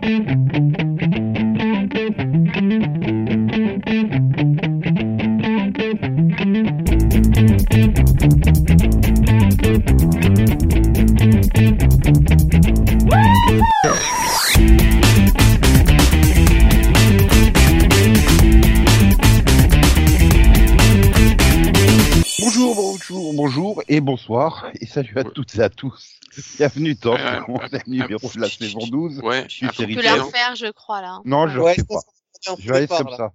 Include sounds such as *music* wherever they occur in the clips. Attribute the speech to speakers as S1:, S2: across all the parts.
S1: Thank you. Bonsoir et salut à toutes et à tous. Bienvenue dans
S2: Euh, *laughs*
S1: onzième numéro de la saison 12.
S2: Ouais,
S1: suis série
S2: peu
S3: Tu peux refaire, je crois, là. hein.
S1: Non, je
S3: Ouais.
S1: ne
S4: je
S1: refais pas. Je la laisse comme
S4: là.
S1: ça.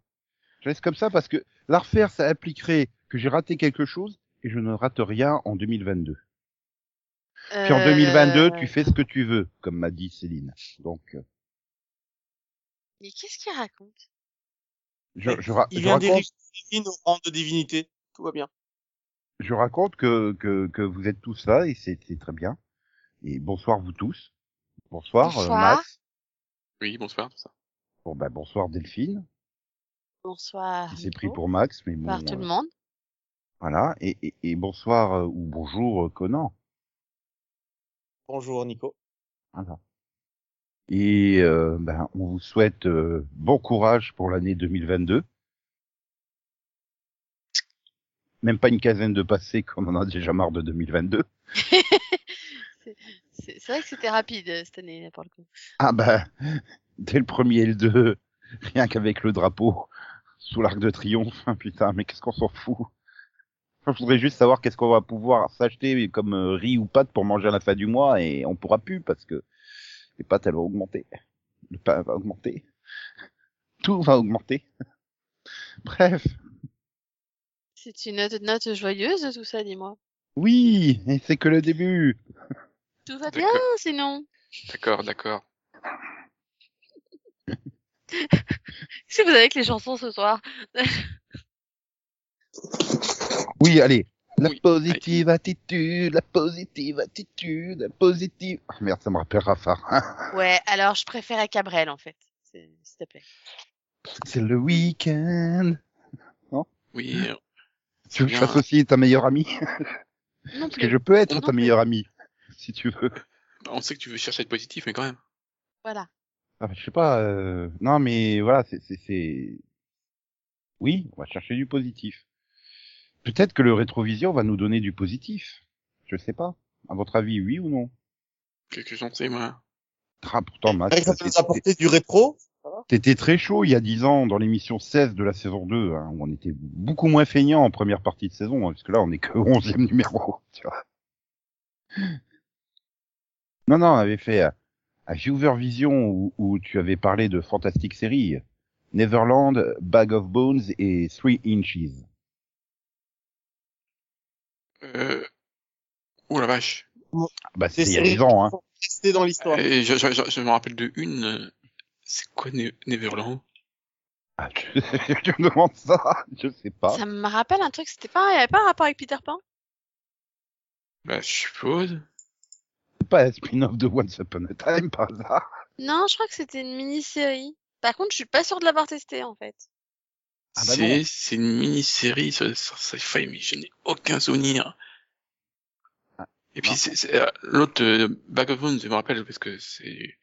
S1: Je la laisse comme ça parce que la refaire, ça impliquerait que j'ai raté quelque chose et je ne rate rien en 2022. Puis en
S3: Euh,
S1: 2022, tu fais ce que tu veux, comme m'a dit Céline. Donc, euh,
S3: Mais qu'est-ce qu'il raconte?
S1: Je, je, ra-
S4: Il
S1: je
S4: vient
S1: raconte,
S4: au rang de divinité. Tout va bien.
S1: Je raconte que, que, que vous êtes tous là et c'est c'est très bien. Et bonsoir vous tous. Bonsoir, euh,
S3: Bonsoir.
S1: Max.
S2: Oui, bonsoir, tout ça.
S1: Bon, bah, bonsoir Delphine.
S3: Bonsoir. Nico.
S1: pris pour Max, mais bon.
S3: Bonsoir tout
S1: euh,
S3: le monde.
S1: Voilà. Et, et, et bonsoir euh, ou bonjour euh, Conan.
S4: Bonjour Nico.
S1: Voilà. Et euh, ben, on vous souhaite euh, bon courage pour l'année 2022. Même pas une quinzaine de passés qu'on en a déjà marre de 2022. *laughs*
S3: C'est vrai que c'était rapide euh, cette année, pour le coup.
S1: Ah ben, dès le premier et le deux, rien qu'avec le drapeau sous l'arc de triomphe, hein, putain, mais qu'est-ce qu'on s'en fout? Je voudrais juste savoir qu'est-ce qu'on va pouvoir s'acheter comme euh, riz ou pâtes pour manger à la fin du mois et on pourra plus parce que les pâtes elles vont augmenter. Le pain va augmenter. Tout va augmenter. Bref,
S3: C'est une note, note joyeuse, tout ça, dis-moi.
S1: oui, et c'est que le début.
S3: Tout va bien,
S2: D'accord.
S3: sinon.
S2: D'accord, d'accord. *laughs*
S3: Qu'est-ce que vous avez avec les chansons ce soir *laughs*
S1: Oui, allez. La
S2: Oui,
S1: positive attitude, la positive attitude, la positive... Ah, merde, ça me rappelle Rafar. *laughs*
S3: Ouais, alors je préférais Cabrel, en fait. C'est- S'il te plaît.
S1: C'est le week-end.
S2: Oui, euh,
S1: Tu veux que je fasse aussi ta meilleure amie
S3: Non *laughs*
S1: Parce que je peux être
S2: Non
S1: ta meilleure amie, si tu veux.
S2: on sait que tu veux chercher à être positif, mais quand même.
S3: Voilà.
S1: Ah, je sais pas. Euh... Non, mais voilà, c'est, c'est, c'est. Oui, on va chercher du positif. Peut-être que le rétrovision va nous donner du positif. Je sais pas. À votre avis, oui ou non?
S2: Qu'est-ce que j'en sais, moi?
S1: Ah, pourtant, Max,
S4: Ça peut nous apporter du rétro?
S1: T'étais très chaud il y a 10 ans dans l'émission 16 de la saison 2, hein, où on était beaucoup moins feignant en première partie de saison, hein, parce que là, on est que au 11e numéro, *laughs* tu vois. Non, non, on avait fait euh, à Viewer Vision où, où tu avais parlé de fantastique séries. Neverland, Bag of Bones et Three Inches.
S2: Euh... Oh la vache.
S1: Bah, c'est il y a
S4: séries
S1: 10 ans, hein.
S4: restées dans l'histoire.
S2: Et je, je, je, je me rappelle de une. C'est quoi Ne- Neverland?
S1: Ah, tu, *laughs* tu me demandes ça? Je sais pas.
S3: Ça me rappelle un truc, c'était pas, il y avait pas un rapport avec Peter Pan?
S2: Bah, je suppose.
S1: C'est pas un spin-off de Once Upon a Time, par hasard?
S3: Non, je crois que c'était une mini-série. Par contre, je suis pas sûre de l'avoir testé, en fait.
S1: Ah bah
S2: c'est c'est une mini-série sur, sur sci-fi, mais je n'ai aucun souvenir.
S1: Ah,
S2: Et puis c'est c'est, euh, l'autre euh, Bag of Bones, je me rappelle parce que c'est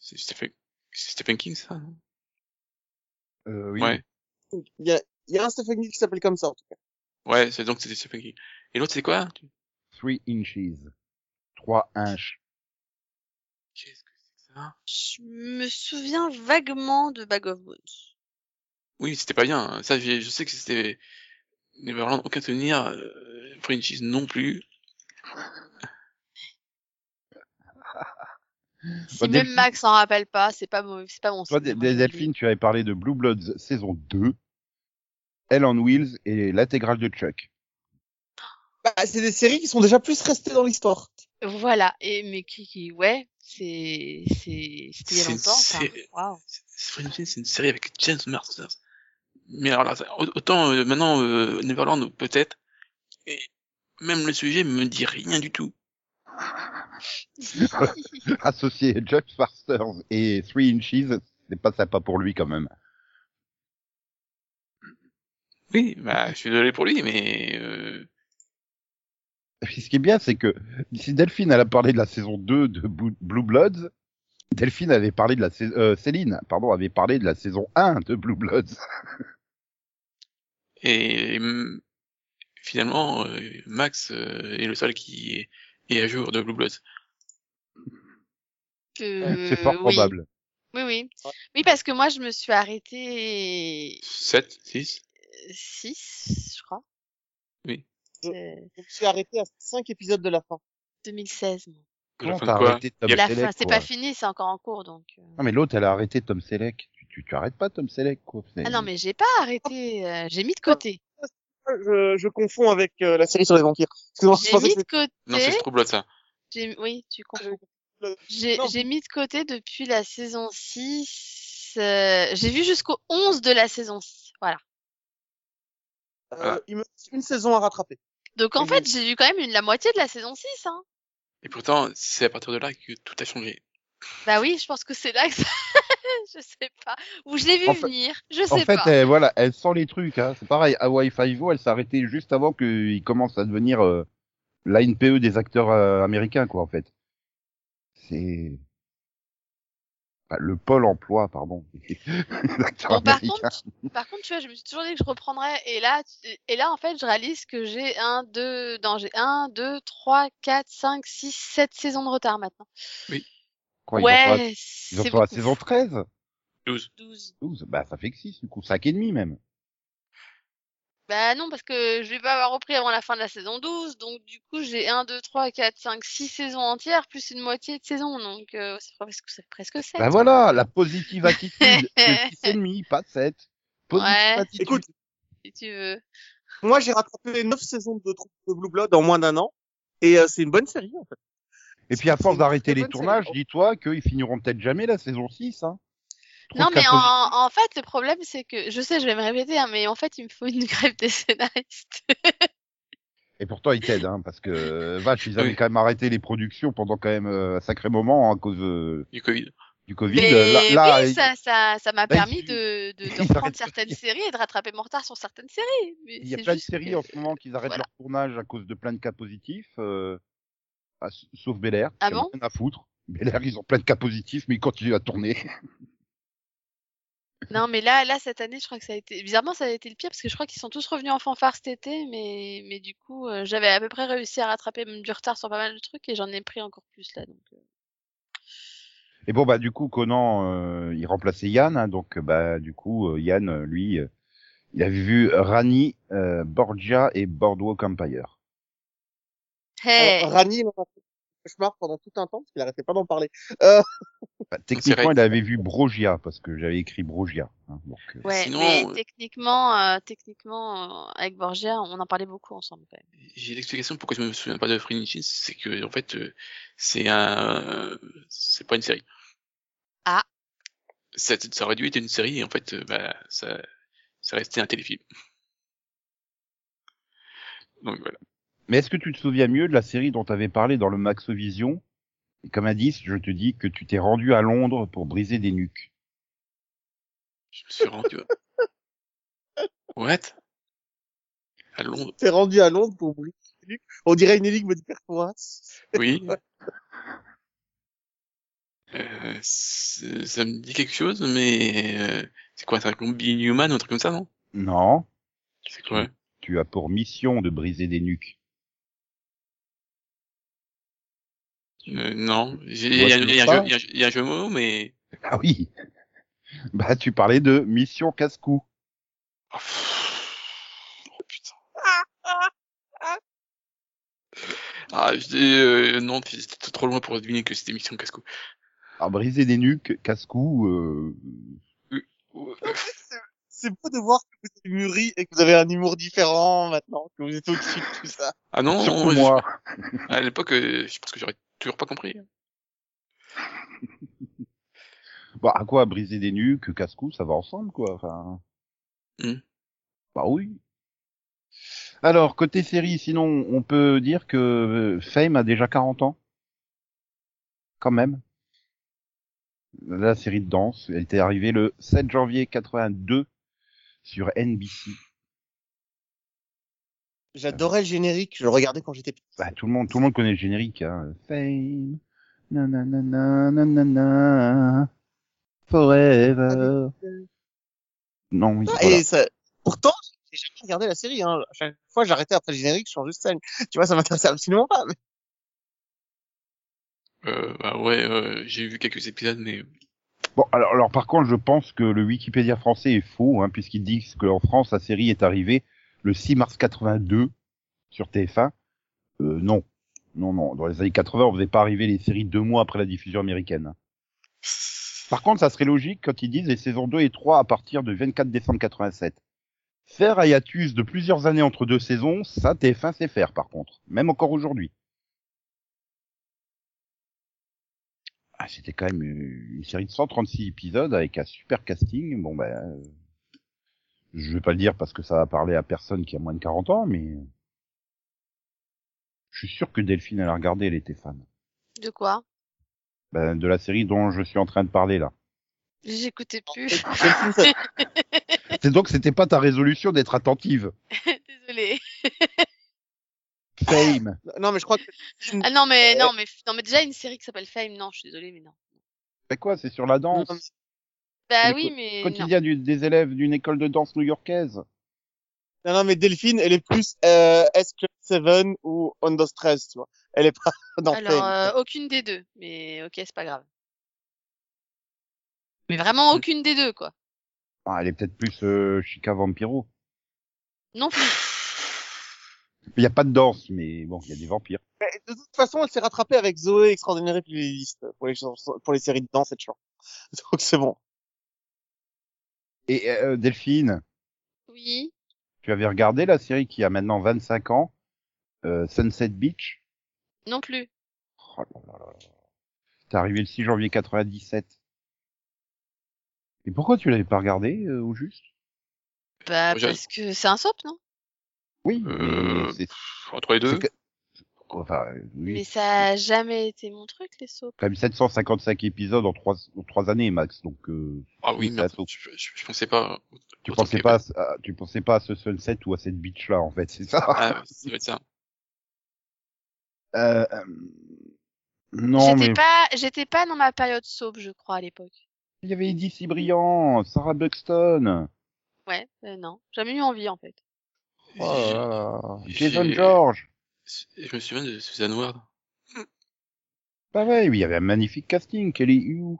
S2: c'est Stephen, c'est Stephen King ça.
S1: Euh, oui.
S2: Ouais,
S4: Il y a, il y a un Stephen King qui s'appelle comme ça, en tout cas.
S2: ouais, c'est donc c'était Stephen King. Et l'autre c'est quoi?
S1: Three Inches. 3 inches.
S2: Qu'est-ce que c'est que ça?
S3: Je me souviens vaguement de Bag of Bones.
S2: Oui, c'était pas bien. hein. Ça, je sais que c'était Neverland, aucun souvenir. Euh, Frenchies non plus.
S3: Si
S1: Bah,
S3: même
S1: Delphine-
S3: Max s'en rappelle pas, c'est pas mon, c'est pas mon
S1: Toi,
S3: je
S1: Delphine, tu avais parlé de Blue Bloods saison 2, Hell on Wheels et l'intégrale de Chuck.
S4: Bah, c'est des séries qui sont déjà plus restées dans l'histoire.
S3: Voilà. Et, mais qui, qui, ouais, c'est, c'est, c'était il y a
S2: C'est-
S3: longtemps,
S2: c'est- c'est une série avec James Masters. Mais alors là, autant euh, maintenant euh, Neverland peut-être. Et même le sujet me dit rien du tout. *laughs*
S1: Associé Chuck Masters et Three Inches, c'est pas sympa pour lui quand même.
S2: Oui, bah je suis désolé pour lui, mais euh,
S1: ce qui est bien, c'est que si Delphine elle a parlé de la saison 2 de Blue Bloods, Delphine avait parlé de la sais- euh, Céline, pardon, avait parlé de la saison 1 de Blue Bloods.
S2: Et finalement, euh, Max est le seul qui est à jour de Blue Bloods.
S3: Que-
S1: C'est fort
S3: Euh, oui.
S1: probable.
S3: Oui, oui. Oui, parce que moi, je me suis arrêtée
S2: 7, 6
S3: 6, je crois.
S2: Oui.
S3: C'est
S4: Je me suis arrêté à 5 épisodes de la fin.
S3: 2016. moi.
S1: Comment t'as arrêté Tom
S3: La
S1: Selleck,
S3: fin, c'est pas fini, c'est encore en cours, donc. euh.
S1: Non mais l'autre, elle a arrêté Tom Selleck. Tu, tu, tu arrêtes pas Tom Selleck, quoi.
S3: Ah non, mais j'ai pas arrêté, euh, j'ai mis de côté.
S4: Je, je confonds avec euh, la série sur les vampires. Excuse-moi,
S3: J'ai mis de côté.
S2: Non, c'est True Blood, ça.
S3: j'ai- Oui, tu comprends.
S4: c'était-
S3: J'ai mis de côté depuis la saison 6. euh, j'ai vu jusqu'au 11 de la saison 6. Voilà.
S4: Euh, il me reste une saison à rattraper.
S3: Donc en
S4: Et
S3: fait, j'ai vu quand même une, la moitié de la saison 6. Hein.
S2: Et pourtant, c'est à partir de là que tout a changé.
S3: Bah oui, je pense que c'est là que ça... *laughs* je sais pas. Ou je l'ai vu
S1: En fait-
S3: venir. Je
S1: En
S3: sais
S1: fait,
S3: pas.
S1: elle, voilà, elle sent les trucs. Hein. C'est pareil, Hawaii Five-O, elle s'est arrêtée juste avant qu'il commence à devenir euh, la NPE des acteurs euh, américains, quoi, en fait. C'est Enfin, le pôle emploi, pardon, *laughs*
S3: Bon, par contre, par contre, tu vois, je me suis toujours dit que je reprendrais. Et là, tu- et là, en fait, je réalise que j'ai un, deux, non, j'ai un, deux, trois, quatre, cinq, six, sept saisons de retard maintenant.
S1: Quoi,
S3: ouais,
S1: ils sont à la saison 13
S2: 12.
S3: 12.
S1: 12 Bah, ça fait que 6, du coup, 5 et demi même.
S3: Bah non, parce que je vais pas avoir repris avant la fin de la saison 12. Donc, du coup, j'ai 1, 2, 3, 4, 5, 6 saisons entières, plus une moitié de saison. Donc, euh, c'est presque, c'est presque 7.
S1: Bah voilà, la positive attitude. *laughs* c'est 6 et demi, pas 7. Positive
S3: Ouais.
S1: attitude.
S4: Écoute,
S3: si tu veux.
S4: moi j'ai rattrapé 9 saisons de, de Blue Blood en moins d'un an. Et euh, c'est une bonne série en fait.
S1: Et puis à force d'arrêter les tournages, dis-toi qu'ils finiront peut-être jamais la saison 6. Hein.
S3: Non, mais en, en fait, le problème, c'est que, je sais, je vais me répéter, hein, mais en fait, il me faut une *laughs* grève des scénaristes.
S1: Et pourtant, ils t'aident, hein, parce que, euh, vache, ils avaient
S2: Oui.
S1: quand même arrêté les productions pendant quand même euh, un sacré moment hein, à cause euh,
S2: Du Covid.
S1: du Covid.
S3: Mais
S1: là, là,
S3: oui,
S1: ils-
S3: ça, ça, ça m'a *laughs* permis de, de, *laughs* reprendre certaines séries et de rattraper mon retard sur certaines séries. Mais
S1: il y a plein de séries
S3: que-
S1: en ce moment qui arrêtent
S3: voilà.
S1: leur tournage à cause de plein de cas positifs, euh, ah, sauf Bel Air.
S3: Ah bon
S1: rien à foutre. Bel Air, ils ont plein de cas positifs, mais ils continuent à tourner. *laughs*
S3: Non, mais là, là, cette année, je crois que ça a été, bizarrement, ça a été le pire parce que je crois qu'ils sont tous revenus en fanfare cet été, mais, mais du coup, euh, j'avais à peu près réussi à rattraper même du retard sur pas mal de trucs et j'en ai pris encore plus là. Donc, euh.
S1: Et bon, bah, du coup, Conan, euh, il remplaçait Yann, hein, donc, bah, du coup, Yann, lui, il avait vu Rani, Borgia et Boardwalk Empire.
S3: Hey,
S4: Alors, Rani, il en a fait un cauchemar pendant tout un temps parce qu'il arrêtait pas d'en parler. Euh,
S1: Bah, techniquement, il avait vu Brogia, parce que j'avais écrit Brogia. hein, donc, euh,
S3: ouais,
S2: sinon,
S3: mais
S2: euh,
S3: techniquement, euh, techniquement, euh, avec Borgia, on en parlait beaucoup ensemble quand même.
S2: J'ai l'explication pourquoi je me souviens pas de Free c'est que en fait euh, c'est un c'est pas une série.
S3: Ah.
S2: Ça, ça aurait dû être une série et en fait euh, bah ça ça restait un téléfilm. Donc voilà.
S1: Mais est-ce que tu te souviens mieux de la série dont tu avais parlé dans le Maxovision Et comme indice, je te dis que tu t'es rendu à Londres pour briser des nuques.
S2: Je me suis rendu. *laughs* What? À Londres.
S4: t'es rendu à Londres pour briser les nuques? On dirait une énigme de Perforas.
S2: Oui. *laughs* Euh, ça me dit quelque chose, mais euh, c'est quoi, c'est un combi Newman ou un truc comme ça, non?
S1: Non,
S2: C'est quoi?
S1: Tu as pour mission de briser des nuques.
S2: Euh, Non, j'ai- il y, y a un
S1: pas
S2: jeu- il y a un jeu- il y a un jeu de mots, mais
S1: Ah oui Bah, tu parlais de mission casse-cou.
S2: Oh, oh, putain. Ah, je dis, euh, non, c'était trop loin pour deviner que c'était Mission Casco.
S1: Alors, briser des nuques, casse-cou, euh... *laughs*
S4: C'est beau de voir que vous avez mûri et que vous avez un humour différent maintenant, que vous êtes au-dessus de tout ça.
S2: Ah non, je-
S1: moi. *laughs*
S2: à l'époque, euh, je pense que j'aurais toujours pas compris. *laughs*
S1: Bah, à quoi briser des nuques, casse-cou, ça va ensemble, quoi. Enfin...
S2: Hmm.
S1: Bah oui. Alors, côté série, sinon, on peut dire que euh, Fame a déjà 40 ans. Quand même. La série de danse, elle était arrivée le 7 janvier 82 sur NBC.
S4: J'adorais le générique, je le regardais quand j'étais petit.
S1: Bah, tout le monde, tout le monde connaît le générique, hein. Fame, Nanana, nanana, forever. Non, oui,
S4: Ah,
S1: voilà.
S4: Et ça... pourtant, j'ai jamais regardé la série. Hein. À chaque fois, j'arrêtais après le générique, je changeais de scène. Tu vois, ça m'intéressait absolument pas. Mais...
S2: Euh, bah ouais, euh, j'ai vu quelques épisodes, mais
S1: Bon, alors, alors par contre, je pense que le Wikipédia français est faux, hein, puisqu'ils disent qu'en France, la série est arrivée le 6 mars 82 sur TF1. Euh, non. Non, non. Dans les années 80, on faisait pas arriver les séries deux mois après la diffusion américaine. Par contre, ça serait logique quand ils disent les saisons 2 et 3 à partir du 24 décembre 87. Faire un hiatus de plusieurs années entre deux saisons, ça, TF1 sait faire, par contre. Même encore aujourd'hui. Ah, c'était quand même une série de 136 épisodes avec un super casting. Bon, ben, euh, je vais pas le dire parce que ça va parler à personne qui a moins de 40 ans, mais je suis sûr que Delphine, elle a regardé, elle était fan.
S3: De quoi?
S1: Ben, de la série dont je suis en train de parler là.
S3: J'écoutais plus. *laughs*
S1: C'est donc c'était pas ta résolution d'être attentive. *laughs*
S3: Désolée.
S1: Fame. *laughs*
S4: Non, mais je crois que
S3: Ah non mais non mais non mais déjà une série qui s'appelle Fame. Non, je suis désolée mais non.
S1: C'est quoi? C'est sur la danse?
S3: Bah oui mais.
S1: Quotidien du- des élèves d'une école de danse new-yorkaise.
S4: Non, non, mais Delphine, elle est plus euh, S7 ou Under Stress, tu vois? Elle est pas *laughs* dans
S3: Alors euh, aucune des deux. Mais ok c'est pas grave. Mais vraiment aucune des deux quoi.
S1: Ah, elle est peut-être plus euh, Chica Vampiro.
S3: Non plus.
S1: Il y a pas de danse, mais bon, il y a des vampires.
S4: Mais de toute façon, elle s'est rattrapée avec Zoé Extraordinaire Playlist pour les, chansons- pour les séries de danse, cette chanson. *laughs* Donc c'est bon.
S1: Et euh, Delphine,
S3: Oui.
S1: tu avais regardé la série qui a maintenant 25 ans, euh, Sunset Beach?
S3: Non plus.
S1: Oh là là là là. T'es arrivé le 6 janvier 97. Et pourquoi tu l'avais pas regardé euh, au juste?
S3: Bah parce que c'est un soap non?
S1: Oui,
S2: Euh,
S1: mais c'est
S2: entre les deux.
S1: c'est que- enfin, oui,
S3: Mais ça a jamais été mon truc les soaps.
S1: quand même 755 épisodes en trois, en trois années max, donc euh,
S2: Ah oui, mais
S1: ça saute.
S2: je, je, je pensais pas.
S1: tu pensais pas, à, tu pensais pas à ce sunset ou à cette beach là en fait, c'est ça?
S2: Ah, être ça.
S1: Euh, euh, Non, mais
S3: J'étais pas j'étais pas dans ma période soap je crois à l'époque.
S1: il y avait Eddie Cibrian, Sarah Buxton,
S3: Ouais euh, non jamais eu envie en fait.
S1: oh là là,
S2: J'ai-
S1: Jason George.
S2: Je me souviens de Susan Ward.
S1: Bah ouais, oui, il y avait un magnifique casting, Kelly Hu.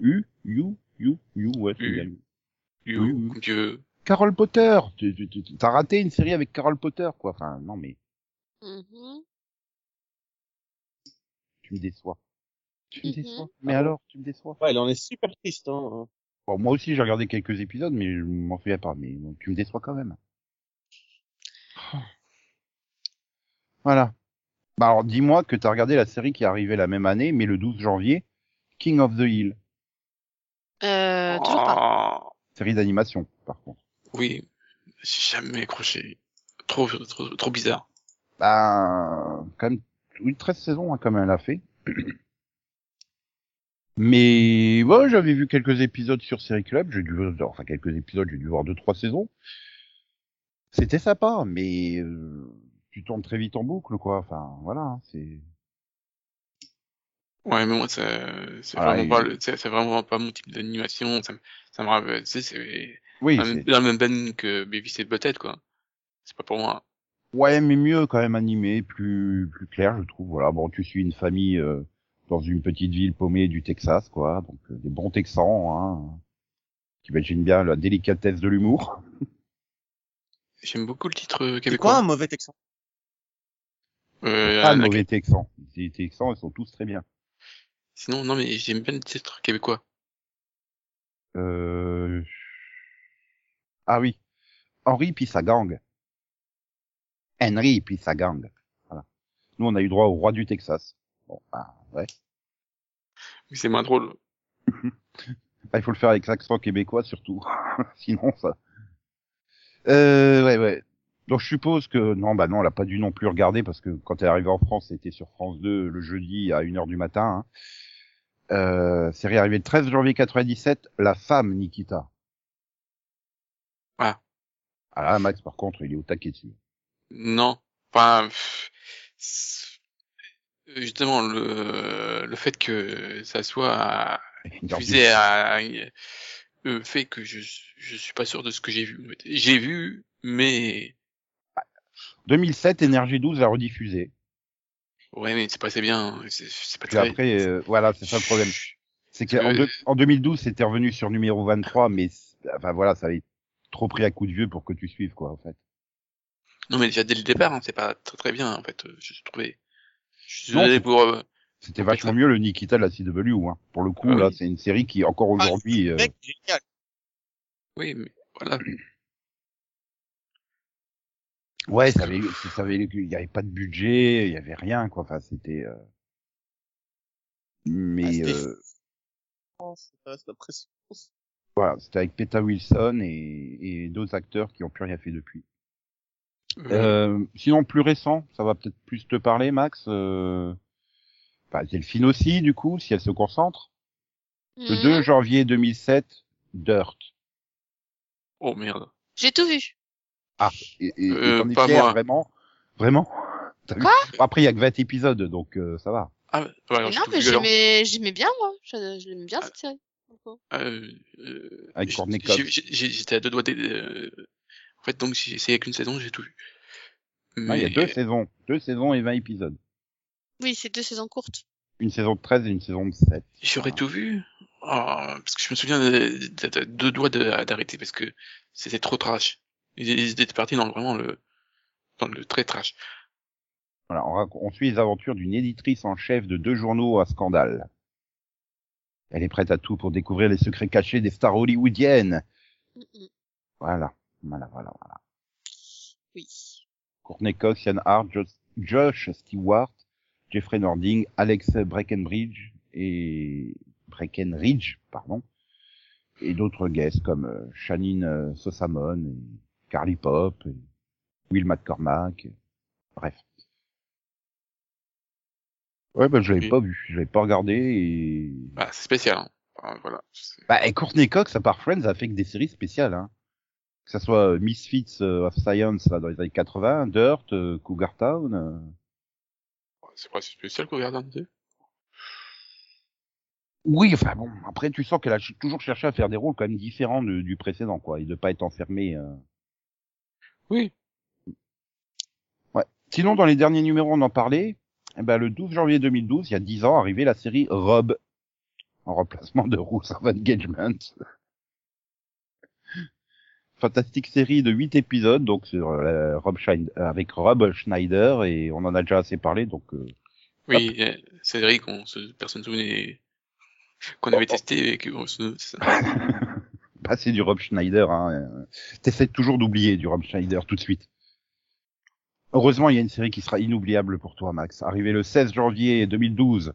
S1: Hu, Hu, Hu, Hu, ouais,
S2: comme tu veux.
S1: Carol Potter, tu, tu, tu- t'as raté une série avec Carol Potter, quoi. Enfin, non, mais
S3: Mhm.
S1: tu me déçois. Tu me
S3: Mhm.
S1: déçois. Mais
S4: Ah bon?
S1: alors, tu me déçois.
S4: Ouais, elle en est super triste. Hein.
S1: Bon, moi aussi, j'ai regardé quelques épisodes, mais je m'en souviens pas. Mais bon, tu me déçois quand même. Voilà. Bah alors, dis-moi que t'as regardé la série qui est arrivée la même année, mais le 12 janvier, King of the Hill.
S3: Euh, toujours pas.
S1: Série d'animation, par contre.
S2: Oui, j'ai jamais accroché. Trop, trop, trop bizarre.
S1: Bah, quand même, oui, 13 saisons, hein, comme elle a fait. Mais, ouais, j'avais vu quelques épisodes sur Série Club, j'ai dû, enfin, quelques épisodes, j'ai dû voir deux, trois saisons. C'était sympa, mais, euh, tu tournes très vite en boucle, quoi. Enfin, voilà, hein, c'est,
S2: Ouais, mais moi, ça, c'est
S1: Ah,
S2: vraiment
S1: il-
S2: pas, le- c'est vraiment pas mon type d'animation. Ça me, ça me rappelle, tu sais, c'est
S1: oui, c'est,
S2: la même veine que Baby C'est Butthead, quoi. C'est pas pour moi.
S1: ouais, mais mieux quand même animé, plus, plus clair, je trouve. Voilà, bon, tu suis une famille, euh, dans une petite ville paumée du Texas, quoi. Donc, euh, des bons Texans, hein. qui imaginent bien la délicatesse de l'humour.
S2: J'aime beaucoup le titre euh,
S4: C'est
S2: québécois.
S4: quoi un mauvais Texan?
S2: Euh, la-
S1: mauvais Texans. Les Texans, ils sont tous très bien.
S2: Sinon, non, mais j'aime bien le titre québécois.
S1: Euh... Ah oui. Henri puis sa gang. Henry puis sa gang. Voilà. Nous, on a eu droit au roi du Texas. Bon, bah, ouais.
S2: Mais c'est moins drôle. *laughs*
S1: Bah, il faut le faire avec l'accent québécois, surtout. *laughs* Sinon, ça... Euh, ouais, ouais. Donc, je suppose que... Non, bah non, elle a pas dû non plus regarder, parce que quand elle est arrivée en France, c'était sur France 2 le jeudi à 1h du matin. Hein. Euh, série arrivée le 13 janvier 97, La femme Nikita.
S2: Ah.
S1: Ah là, Max, par contre, il est au taquet dessus.
S2: Non. Enfin, Euh, Justement, le, le fait que ça soit diffusé à, euh, fait que je, je suis pas sûr de ce que j'ai vu. J'ai vu, mais
S1: 2007, Énergie 12 a rediffusé.
S2: ouais, mais c'est pas assez bien. C'est c'est pas
S1: Puis
S2: très.
S1: après, euh, voilà, c'est ça le problème. C'est qu'en
S2: Euh,
S1: en 2012, c'était revenu sur numéro 23, mais enfin voilà, ça avait trop pris à coup de vieux pour que tu suives quoi en fait.
S2: Non, mais déjà dès le départ, hein, c'est pas très très bien en fait. euh, Je trouvais. Je suis désolé pour. euh,
S1: C'était vachement mieux le Nikita de la CW. Hein. Pour le coup,
S2: Ah
S1: là,
S2: oui.
S1: c'est une série qui encore aujourd'hui. euh,
S4: Mec, génial.
S2: Oui, mais voilà.
S1: Ouais, ça avait, ça avait, il y avait pas de budget, il y avait rien quoi. Enfin, c'était. euh, Mais
S4: Ah, c'était-
S1: euh,
S4: impressionnant.
S1: voilà, c'était avec Peta Wilson et, et d'autres acteurs qui ont plus rien fait depuis. Euh, sinon, plus récent, ça va peut-être plus te parler, Max. Euh... Bah, Delphine aussi, du coup, si elle se concentre. Le
S3: Mhm.
S1: 2 janvier 2007, Dirt.
S2: Oh merde.
S3: J'ai tout vu.
S1: Et, et, et
S2: Euh, pas moi.
S1: vraiment Vraiment
S3: Quoi
S1: Après, il y a que 20 épisodes, donc euh, ça va.
S2: Ah, alors, j'ai
S3: non, mais j'aimais, j'aimais bien, moi. Je, je l'aimais bien, cette série.
S2: Euh, euh,
S1: Avec Courtney
S2: J'étais à deux doigts. des- euh, En fait, donc j'ai essayé qu'une saison, j'ai tout vu.
S1: Non, il y a deux saisons. Deux saisons et 20 épisodes.
S3: Oui, c'est deux saisons courtes.
S1: Une saison de 13 et une saison de 7.
S2: J'aurais tout vu. Ah, parce que je me souviens de, de- de- deux doigts de- d'arrêter parce que c'était trop trash. Ils, ils étaient partis dans vraiment le, dans le très trash.
S1: Voilà, on, on suit les aventures d'une éditrice en chef de deux journaux à scandale. Elle est prête à tout pour découvrir les secrets cachés des stars hollywoodiennes. Voilà, voilà, voilà, voilà.
S3: Oui.
S1: Courtney Cox, Ian Hart, Josh, Josh Stewart, Jeffrey Nording, Alex Breckenbridge et Breckenridge, pardon, et d'autres guests comme euh, Shannon euh, Sosamon, et Carly Pop, et Will McCormack, et- bref. Ouais, bah, je l'avais
S2: Oui.
S1: pas vu, je l'avais pas regardé et...
S2: Bah, c'est spécial. Hein. Enfin, voilà. C'est-
S1: Bah, et Courtney Cox, à part Friends, a fait que des séries spéciales, hein. Que ça soit euh, Misfits euh, of Science, là, dans les années 80, Dirt, euh, Cougar Town, euh,
S2: C'est pas si spécial un peu.
S1: Oui, enfin bon, après tu sens qu'elle a toujours cherché à faire des rôles quand même différents de- du précédent, quoi, et de pas être enfermée. euh.
S2: Oui.
S1: Sinon, dans les derniers numéros, on en parlait. Eh ben, le 12 janvier 2012, il y a 10 ans, arrivait la série Rob, en remplacement de Rules of Engagement. Fantastique série de 8 épisodes, donc sur euh, Rob Schneider, avec Rob Schneider, et on en a déjà assez parlé, donc euh,
S2: Oui, euh, c'est vrai qu'on se, personne ne se souvenait qu'on avait testé et que *laughs* on se- c'est ça.
S1: Bah, c'est du Rob Schneider. Hein. T'essaies toujours d'oublier du Rob Schneider tout de suite. Heureusement, il y a une série qui sera inoubliable pour toi, Max. Arrivé le 16 janvier 2012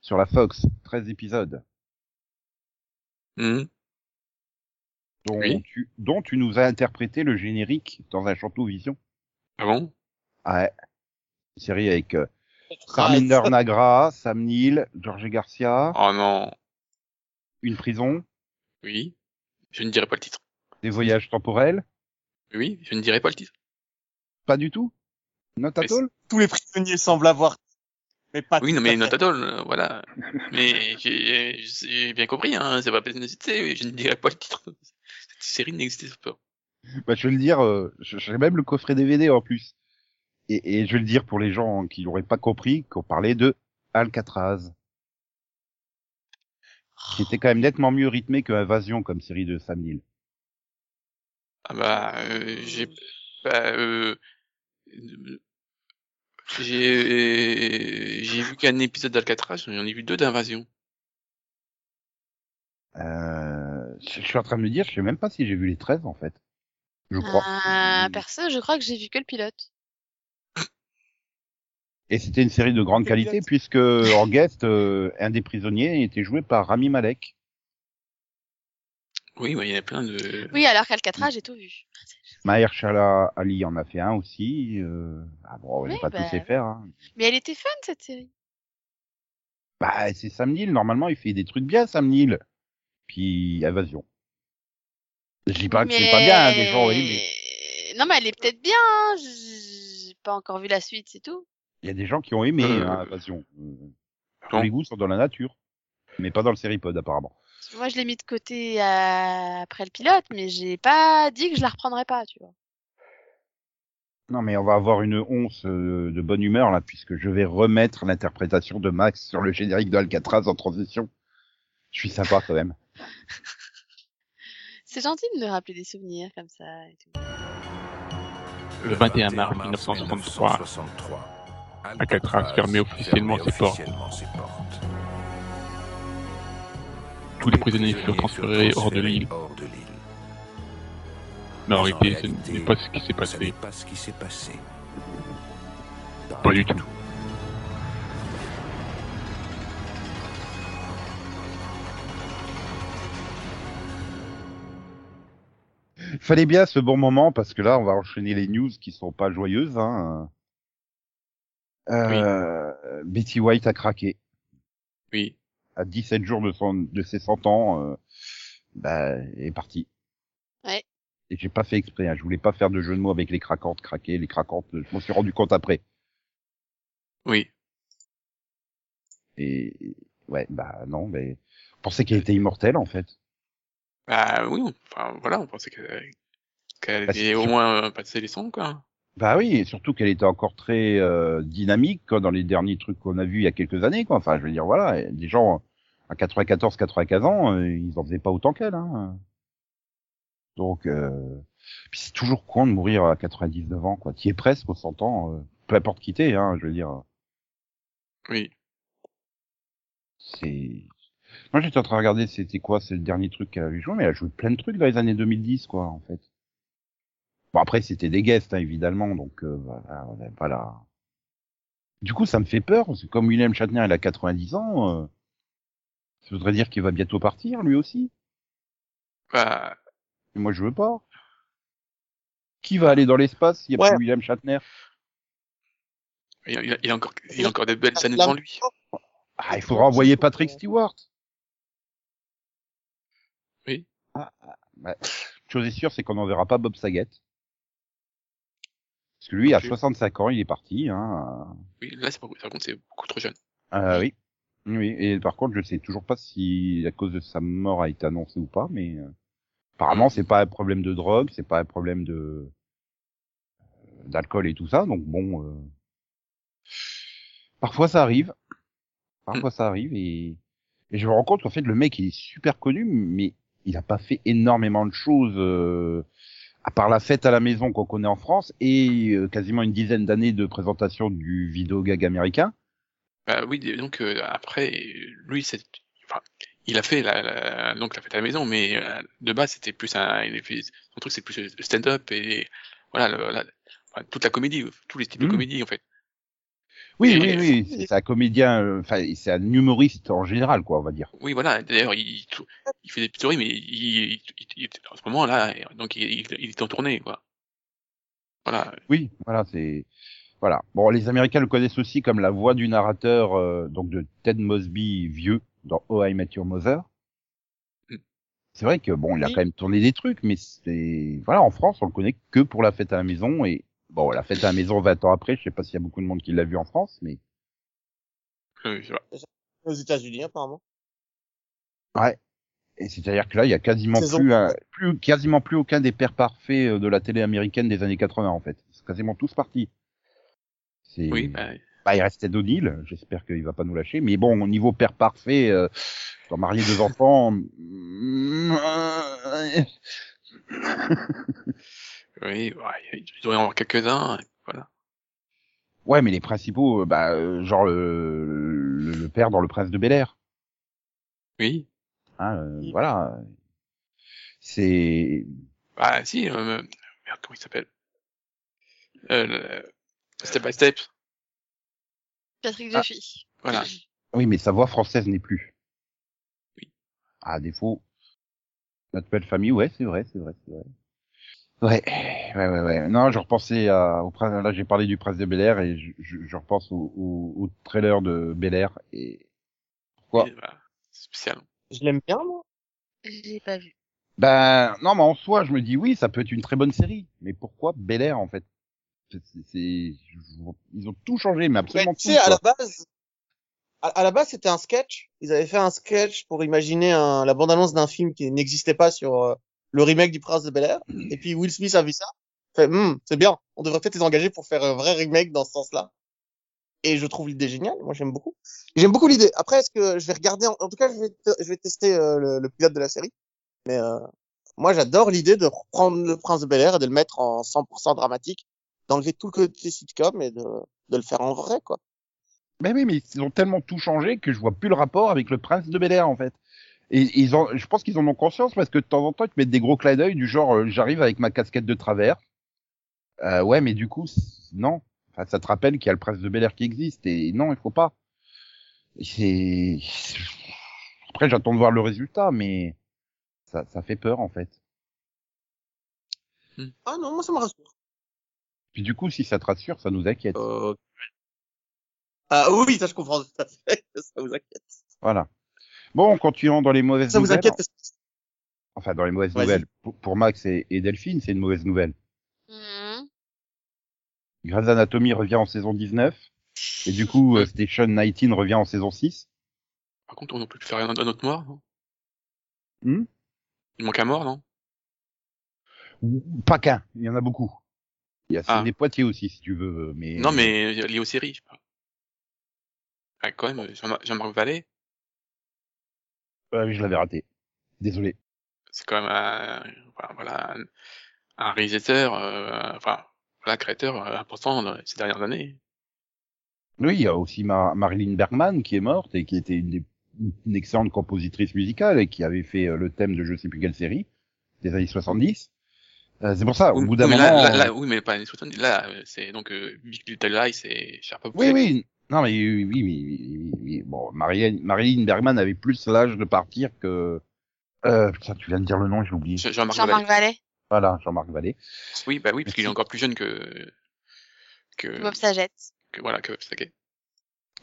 S1: sur la Fox, 13 épisodes,
S2: Mhm.
S1: dont,
S2: Oui.
S1: tu, dont tu nous as interprété le générique dans un château vision.
S2: Ah bon?
S1: Ah ouais. Une série avec euh, Nagra, Sam Neill, George Garcia,
S2: Oh non.
S1: une prison,
S2: Oui. Je ne dirai pas le titre.
S1: des voyages temporels.
S2: Oui, je ne dirai pas le titre.
S1: Pas du tout. Not at all.
S4: Tous les prisonniers semblent avoir. Mais pas
S2: Oui,
S4: tout
S2: non, mais
S4: fait.
S2: Notadol, euh, voilà. mais j'ai j'ai bien compris, hein, c'est pas citer, je ne dirai pas le titre. Cette série n'existait pas.
S1: Bah, je vais le dire, euh, je- j'ai même le coffret DVD en plus. Et, et je vais le dire pour les gens qui n'auraient pas compris qu'on parlait de Alcatraz. Qui était quand même nettement mieux rythmé que Invasion comme série de Sam Neill.
S2: Ah bah, euh, j'ai, bah, euh, j'ai, j'ai vu qu'un épisode d'Alcatraz, j'en ai vu deux d'invasion.
S1: Euh, je je suis en train de me dire, je sais même pas si j'ai vu les 13 en fait. Je crois.
S3: Euh, perso, je crois que j'ai vu que le pilote.
S1: Et c'était une série de grande qualité puisque en guest, euh, un des prisonniers était joué par Rami Malek.
S2: Oui, ouais, il y en a plein de.
S3: Oui, alors qu'Alcatraz, j'ai tout vu.
S1: Mahershala Ali en a fait un aussi. Euh... Ah bon, on va
S3: Oui,
S1: pas
S3: bah,
S1: tous les faire. Hein.
S3: Mais elle était fun, cette série.
S1: Bah, c'est Sam Neill. Normalement, il fait des trucs bien, Sam Neill. Puis, Invasion. Je dis pas que c'est pas bien, des gens, oui, mais...
S3: Non, mais elle est peut-être bien. hein. J'ai pas encore vu la suite, c'est tout.
S1: Il y a des gens qui ont aimé
S2: Euh,
S1: hein, Invasion. Tous les goûts sont dans la nature, mais pas dans le séripod apparemment.
S3: Moi, je l'ai mis de côté euh, après le pilote, mais j'ai pas dit que je la reprendrais pas, tu vois.
S1: Non, mais on va avoir une once euh, de bonne humeur là, puisque je vais remettre l'interprétation de Max sur le générique de Alcatraz en transition. Je suis sympa quand même. *laughs*
S3: C'est gentil de me rappeler des souvenirs comme ça et tout.
S5: Le 21 mars 1963, Alcatraz fermait officiellement ses portes. Tous les prisonniers furent transférés hors de l'île. Mais en réalité, ce n'est pas ce qui s'est passé.
S6: pas
S5: du tout.
S1: Fallait bien ce bon moment parce que là, on va enchaîner les news qui sont pas joyeuses. Hein. Euh, Betty White a craqué
S2: Oui.
S1: à 17 jours de, son, de ses 100 ans. Euh, bah, est parti.
S3: Ouais.
S1: Et j'ai pas fait exprès. Hein. Je voulais pas faire de jeu de mots avec les craquantes, craquer les craquantes. Je m'en suis rendu compte après.
S2: Oui.
S1: Et ouais, bah non, mais je pensais qu'elle était immortelle en fait.
S2: Bah oui, on- enfin voilà, on pensait qu'elle qu'elle
S1: Bah,
S2: allait
S1: c'est
S2: au
S1: sûr.
S2: moins euh, passer les sons, quoi.
S1: Bah oui, et surtout qu'elle était encore très euh, dynamique quoi, dans les derniers trucs qu'on a vus il y a quelques années. Quoi. Enfin, je veux dire, voilà, des gens à 94, 95 ans, euh, ils en faisaient pas autant qu'elle. Hein. Donc, euh... puis c'est toujours con de mourir à 99 ans. quoi. T'y es presque aux 100 ans, euh, peu importe qui t'es, hein, je veux dire.
S2: Oui.
S1: C'est. Moi, j'étais en train de regarder, c'était quoi, c'est le dernier truc qu'elle avait joué, mais elle a joué plein de trucs dans les années 2010, quoi, en fait. Bon, après, c'était des guests, hein, évidemment, donc euh, voilà, voilà, voilà. Du coup, ça me fait peur, parce que comme William Shatner, il a 90 ans, euh, ça voudrait dire qu'il va bientôt partir, lui aussi.
S2: Bah,
S1: Et moi, je veux pas. Qui va aller dans l'espace? S'il n'y a
S4: Ouais.
S1: plus William Shatner
S2: il, a- il a- il a encore, il a encore des belles années devant lui.
S1: Ah, il faudra envoyer Patrick Stewart.
S2: Oui.
S1: Ah, bah, chose est sûre, c'est qu'on n'enverra pas Bob Saget. Parce que lui, à
S2: Ok.
S1: 65 ans, il est parti. Hein.
S2: Oui, là, c'est pas, par contre, c'est beaucoup trop jeune.
S1: Euh, oui. Oui. Et par contre, je sais toujours pas si la cause de sa mort a été annoncée ou pas, mais euh, apparemment, c'est pas un problème de drogue, c'est pas un problème de euh, d'alcool et tout ça. Donc bon, euh, parfois ça arrive. Parfois ça arrive et... et je me rends compte qu'en fait le mec il est super connu, mais il a pas fait énormément de choses euh, à part la fête à la maison qu'on connaît en France et euh, quasiment une dizaine d'années de présentation du vidéo gag américain.
S2: Bah oui, donc euh, après, lui, c'est, enfin, il a fait la, la- donc la fête à la maison, mais euh, de base, c'était plus un, son truc, c'est plus le stand-up et voilà, le- la- enfin, toute la comédie, tous les styles de
S1: Mhm.
S2: comédie en fait.
S1: Oui, oui, oui, c'est un comédien, euh, enfin c'est un humoriste en général quoi, on va dire.
S2: Oui, voilà. D'ailleurs, il, il fait des stories, mais il, il- en ce moment là, donc il, est en tournée, quoi. Voilà.
S1: Oui, voilà, c'est voilà. Bon, les Américains le connaissent aussi comme la voix du narrateur euh, donc de Ted Mosby vieux dans Oh I Met Your Mother.
S2: Mm.
S1: C'est vrai que bon, il a
S4: Oui.
S1: quand même tourné des trucs, mais c'est voilà, en France, on le connaît que pour la fête à la maison et bon, la fête à la maison 20 ans après, je sais pas s'il y a beaucoup de monde qui l'a vu en France, mais
S2: pas.
S4: Aux États-Unis, apparemment.
S1: ouais. Et c'est-à-dire que là, il y a quasiment
S4: Saison.
S1: plus, un- plus quasiment plus aucun des pères parfaits euh, de la télé américaine des années 80 en fait. C'est quasiment tous partis. C'est
S2: Oui, bah,
S1: Bah, il restait O'Neill. J'espère qu'il va pas nous lâcher. Mais bon, au niveau père parfait, euh, dans marier deux enfants. *laughs* euh,
S2: oui, ouais, il doit y en avoir quelques-uns. Voilà.
S1: ouais, mais les principaux, euh, bah, euh, genre le, le, le père dans Le Prince de Bel Air.
S2: Oui.
S1: Hein, euh,
S4: Oui.
S1: voilà. C'est.
S2: Bah, si, euh, merde, comment il s'appelle? Euh, le- Step by Step.
S3: Patrick
S1: Ah.
S3: Duffy.
S2: Voilà.
S1: Oui, mais sa voix française n'est plus.
S2: Oui.
S1: À défaut. Notre belle famille, ouais, c'est vrai, c'est vrai, c'est vrai. Ouais, ouais, ouais, ouais. Non, je repensais à, au prince, là, j'ai parlé du prince de Bel Air et je, je, je repense au, au, au trailer de Bel Air et pourquoi?
S2: Bah, spécial.
S4: Je l'aime bien, moi.
S3: J'ai pas vu.
S1: Ben, non, mais en soi, je me dis oui, ça peut être une très bonne série. Mais pourquoi Bel Air, en fait? C'est, c'est- ils ont tout changé, mais
S4: Mais
S1: absolument
S4: tu
S1: tout.
S4: sais, à la base, à, à la base, c'était un sketch. Ils avaient fait un sketch pour imaginer un, la bande-annonce d'un film qui n'existait pas sur euh, le remake du Prince de Bel-Air. Et puis Will Smith a vu ça. Fait, Hum, c'est bien. On devrait peut-être les engager pour faire un vrai remake dans ce sens-là. Et je trouve l'idée géniale. Moi, j'aime beaucoup. J'aime beaucoup l'idée. Après, est-ce que je vais regarder, en, tout cas, je vais, tester euh, le, le pilote de la série. Mais euh, moi, j'adore l'idée de reprendre le Prince de Bel-Air et de le mettre en 100% dramatique, d'enlever tout le côté sitcom et de, de le faire en vrai, quoi.
S1: Mais oui, mais ils ont tellement tout changé que je vois plus le rapport avec le prince de Bel Air en fait. Et ils ont, je pense qu'ils en ont conscience parce que de temps en temps ils te mettent des gros clins d'œil du genre euh, j'arrive avec ma casquette de travers. Euh, ouais, mais du coup non. Enfin, ça te rappelle qu'il y a le prince de Bel Air qui existe et non, il faut pas. C'est après j'attends de voir le résultat, mais ça, ça fait peur en fait.
S4: Ah non, moi, ça me rassure.
S1: Puis du coup, si ça te rassure, ça nous inquiète.
S4: Euh... Ah oui, ça je comprends tout à fait. Ça vous inquiète.
S1: Voilà. Bon, continuons dans les mauvaises
S4: Ça vous
S1: nouvelles.
S4: inquiète parce que
S1: Enfin, dans les mauvaises nouvelles. Pour, pour Max et, et Delphine, c'est une mauvaise nouvelle.
S3: Mhm.
S1: Grey's Anatomy revient en saison 19. Et du coup, euh, Station 19 revient en saison 6.
S2: Par contre, on peut plus faire un, un autre mort, non?
S1: Hmm?
S2: Il manque un mort, non?
S1: Pas qu'un, il y en a beaucoup. Il y a
S2: Ah.
S1: des Poitiers aussi, si tu veux. Mais...
S2: Non, mais lié aux séries, je sais pas. Ah, quand même, Jean- Jean-Marc Vallée,
S1: Ouais, oui, je l'avais raté. Désolé.
S2: c'est quand même un, voilà, un, un réalisateur, euh, enfin, voilà, créateur euh, important ces dernières années.
S1: Oui, il y a aussi Ma- Marilyn Bergman qui est morte et qui était une, des- une excellente compositrice musicale et qui avait fait euh, le thème de je sais plus quelle série des années 70. Euh, c'est pour ça, au
S2: Oui,
S1: bout d'un moment.
S2: là, là, là, oui, mais pas les 70. Là, c'est donc euh, Big Little Lies et Sharp
S1: Oui,
S2: Object.
S1: oui. Non, mais oui, oui, oui, oui, oui, oui. Bon, Marilyn, Marilyn Bergman avait plus l'âge de partir que. Euh, putain, tu viens de dire le nom, j'ai oublié.
S2: Je- Jean-Marc
S3: Jean-Marc
S2: Vallée.
S3: Vallée,
S1: Voilà, Jean-Marc Vallée.
S2: Oui, bah oui, parce qu'il est encore plus jeune que que,
S3: Bob Sagette.
S2: que voilà que Saget.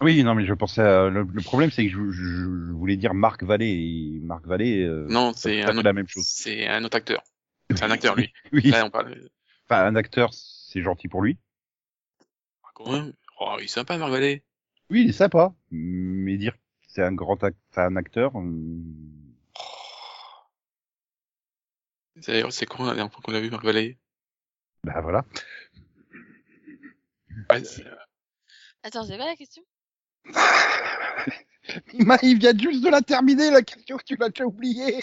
S1: Oui, non, mais je pensais. à- Le, le problème, c'est que je, je- je voulais dire Marc Vallée. Et Marc Vallée. euh,
S2: Non,
S1: c'est
S2: un
S1: la même chose.
S2: c'est un autre acteur. *laughs* C'est un acteur lui.
S1: Oui.
S2: Là, on parle.
S1: Enfin, un acteur, c'est gentil pour lui.
S2: Même. Oh, il est sympa, Marc Vallée.
S1: Oui, il est sympa. Mais dire que c'est un grand ac- enfin, un acteur. hum,
S2: D'ailleurs, c'est quand la dernière fois qu'on l'a vu, Marc Vallée
S1: Ben voilà.
S2: Ouais, *laughs* c'est-
S3: Attends, c'est quoi la question *laughs*
S1: Ma, il vient juste de la terminer, la question, tu l'as déjà oubliée.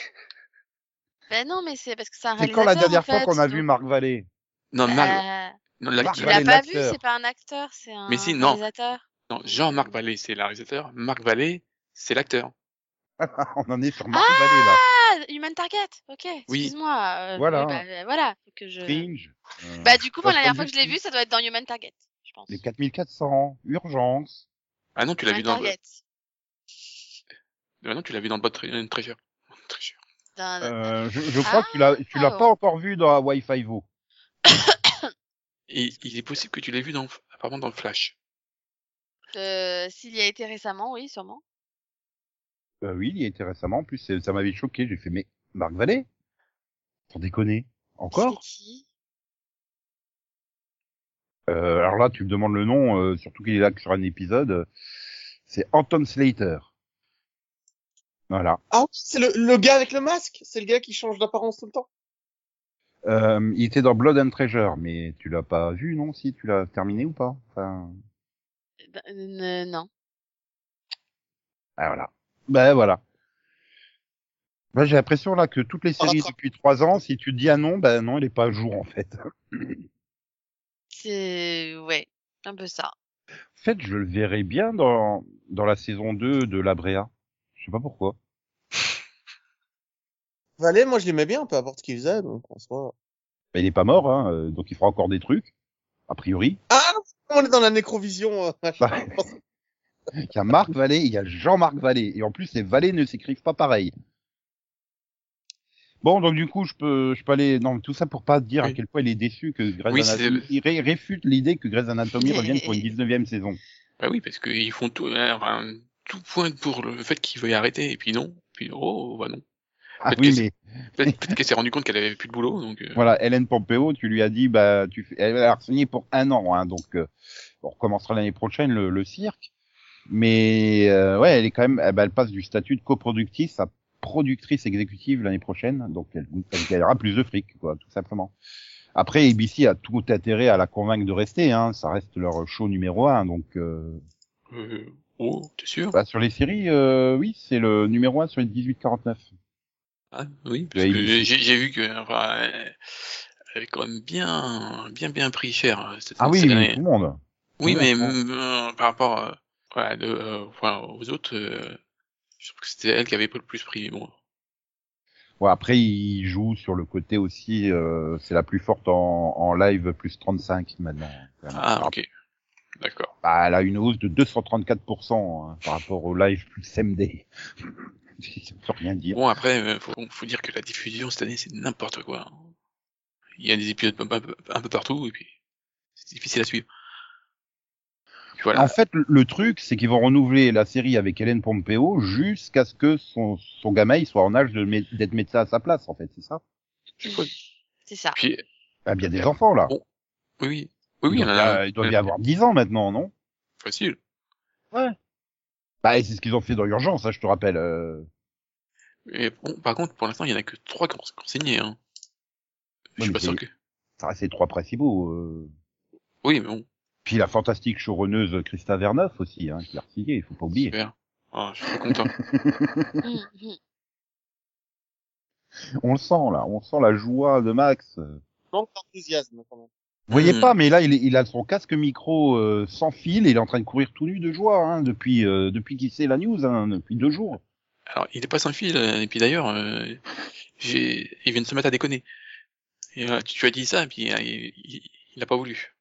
S3: Ben non, mais c'est parce que c'est un
S1: C'est quand la dernière
S3: en
S1: fois qu'on a
S3: donc-
S1: vu Marc Vallée
S2: Non, Marc.
S3: Euh,
S2: Non,
S1: Marc
S3: tu l'as pas vu,
S1: l'acteur.
S3: c'est pas un acteur, c'est un
S2: Mais si, non.
S3: réalisateur.
S2: Non, Jean-Marc Vallée, c'est le réalisateur. Marc Vallée, c'est l'acteur. *laughs*
S1: On en est sur Marc Vallée là.
S3: Ah, Human Target, ok,
S2: Oui.
S3: excuse-moi. euh,
S1: Voilà.
S3: bah, euh, voilà, faut que je...
S1: Fringe. euh,
S3: Bah du coup, moi, la dernière fois que je l'ai vu, ça doit être dans Human Target, je pense.
S1: Les 4400, Urgence.
S2: Ah non, tu l'as vu dans le.
S3: Target.
S2: Ah non, tu l'as vu dans le bot Tre- Treasure. Treasure.
S3: Dans-
S1: Euh, je, je crois
S3: Ah,
S1: que tu l'as, tu l'as
S3: oh.
S1: pas encore vu dans Wi-Fi Vo. *laughs*
S2: Et il est possible que tu l'aies vu dans, apparemment dans le Flash.
S3: Euh, S'il y a été récemment, oui, sûrement.
S1: Euh, oui, il y a été récemment. En plus, ça m'avait choqué. J'ai fait, mais Marc Vallée Pour déconner Encore?
S3: C'est qui?
S1: Euh, Alors là, tu me demandes le nom, euh, surtout qu'il est là que sur un épisode. C'est Anton Slater. Voilà.
S4: Ah oui, c'est le, le gars avec le masque. C'est le gars qui change d'apparence tout le temps.
S1: Euh, il était dans Blood and Treasure, mais tu l'as pas vu, non Si tu l'as terminé ou pas? Enfin,
S3: Ben, euh, Non.
S1: ah, voilà. Ben voilà. Ben, j'ai l'impression là que toutes les séries depuis trois ans, si tu dis un nom, ben non, il est pas à jour en fait.
S3: C'est... Ouais, un peu ça.
S1: En fait, je le verrais bien dans, dans la saison 2 de La Brea. Je sais pas pourquoi.
S4: Valé, moi je l'aimais bien, peu importe ce qu'il faisait, donc en soi.
S1: Ben, il est pas mort, hein, euh, donc il fera encore des trucs, a priori.
S4: Ah, on est dans la nécrovision. euh, *laughs* machin.
S1: Bah, *laughs* Il y a Marc Vallée, il y a Jean-Marc Vallée. Et en plus, les Vallées ne s'écrivent pas pareil. Bon, donc du coup, je peux, je peux aller, non, tout ça pour pas dire à quel point il est déçu que Grey's
S2: Oui,
S1: Anatomy, il ré- réfute l'idée que Grey's Anatomy revienne pour une 19e saison.
S2: Bah oui, parce qu'ils font tout, hein, enfin, tout pointe pour le fait qu'il veuille arrêter, et puis non. Puis oh, bah non.
S1: Ah
S2: Peut-être
S1: oui, mais,
S2: Peut-être qu'elle s'est rendue compte qu'elle avait plus de boulot, donc. euh,
S1: Voilà, Hélène Pompeo, tu lui as dit, bah, tu fais, elle va signer pour un an, hein, donc euh, on recommencera l'année prochaine le, le cirque. Mais euh, ouais, elle est quand même, eh ben, elle passe du statut de coproductrice à productrice exécutive l'année prochaine, donc elle, elle gagnera plus de fric, quoi, tout simplement. Après, ABC a tout intérêt à la convaincre de rester, hein, ça reste leur show numéro un, donc euh,
S2: euh, Oh, t'es sûr?
S1: bah, sur les séries, euh, oui, c'est le numéro un sur les 18-49.
S2: Ah, oui, parce
S1: Ouais,
S2: que
S1: il-
S2: j'ai vu que, enfin, elle avait quand même bien, bien, bien pris cher euh, cette,
S1: Ah oui,
S2: année.
S1: tout le monde.
S2: Oui, mais euh, par rapport euh, voilà, de, euh, enfin, aux autres, euh, je trouve que c'était elle qui avait pas le plus pris. Bon,
S1: Ouais, après, il joue sur le côté aussi, c'est la plus forte en, en live, plus 35 maintenant.
S2: ah, ok, d'accord.
S1: Bah, elle a une hausse de 234% hein, par rapport au live plus MD. *laughs* Ça peut rien dire.
S2: Bon, après, euh, faut, faut dire que la diffusion cette année, c'est n'importe quoi. Il y a des épisodes un peu, un peu partout, et puis c'est difficile à suivre. Voilà.
S1: En fait, le- truc, c'est qu'ils vont renouveler la série avec Hélène Pompeo jusqu'à ce que son, son gamin il soit en âge d'être médecin à sa place, en fait, c'est ça?
S3: C'est ça.
S2: Puis,
S1: Ah, bien des enfants, là.
S2: Bon, oui, oui, oui, oui, il
S1: il
S2: y en
S1: doit,
S2: a.
S1: il doit y avoir 10 ans maintenant, non?
S2: Facile.
S1: Bah, et c'est ce qu'ils ont fait dans l'urgence, ça, je te rappelle. euh.
S2: Et bon, par contre, pour l'instant, il y en a que trois qui ont, qui ont signé. Hein. Je suis pas sûr
S1: c'est-
S2: que.
S1: Ça reste les trois principaux. euh.
S2: Oui, mais bon,
S1: Puis la fantastique showrunneuse Christa Verneuf aussi, hein, qui a signé, il faut pas oublier.
S2: super. Ah, je suis trop content. *laughs*
S1: On le sent, là, on sent la joie de Max.
S4: Manque d'enthousiasme, quand même.
S1: Vous voyez
S2: Mhm.
S1: pas, mais là, il, a son casque micro euh, sans fil et il est en train de courir tout nu de joie hein, depuis euh, depuis qu'il sait la news, hein, depuis deux jours.
S2: Alors, il est pas sans fil, euh, et puis d'ailleurs, euh, j'ai, il vient de se mettre à déconner. Et, euh, tu, tu as dit ça, et puis il, il, il a pas voulu.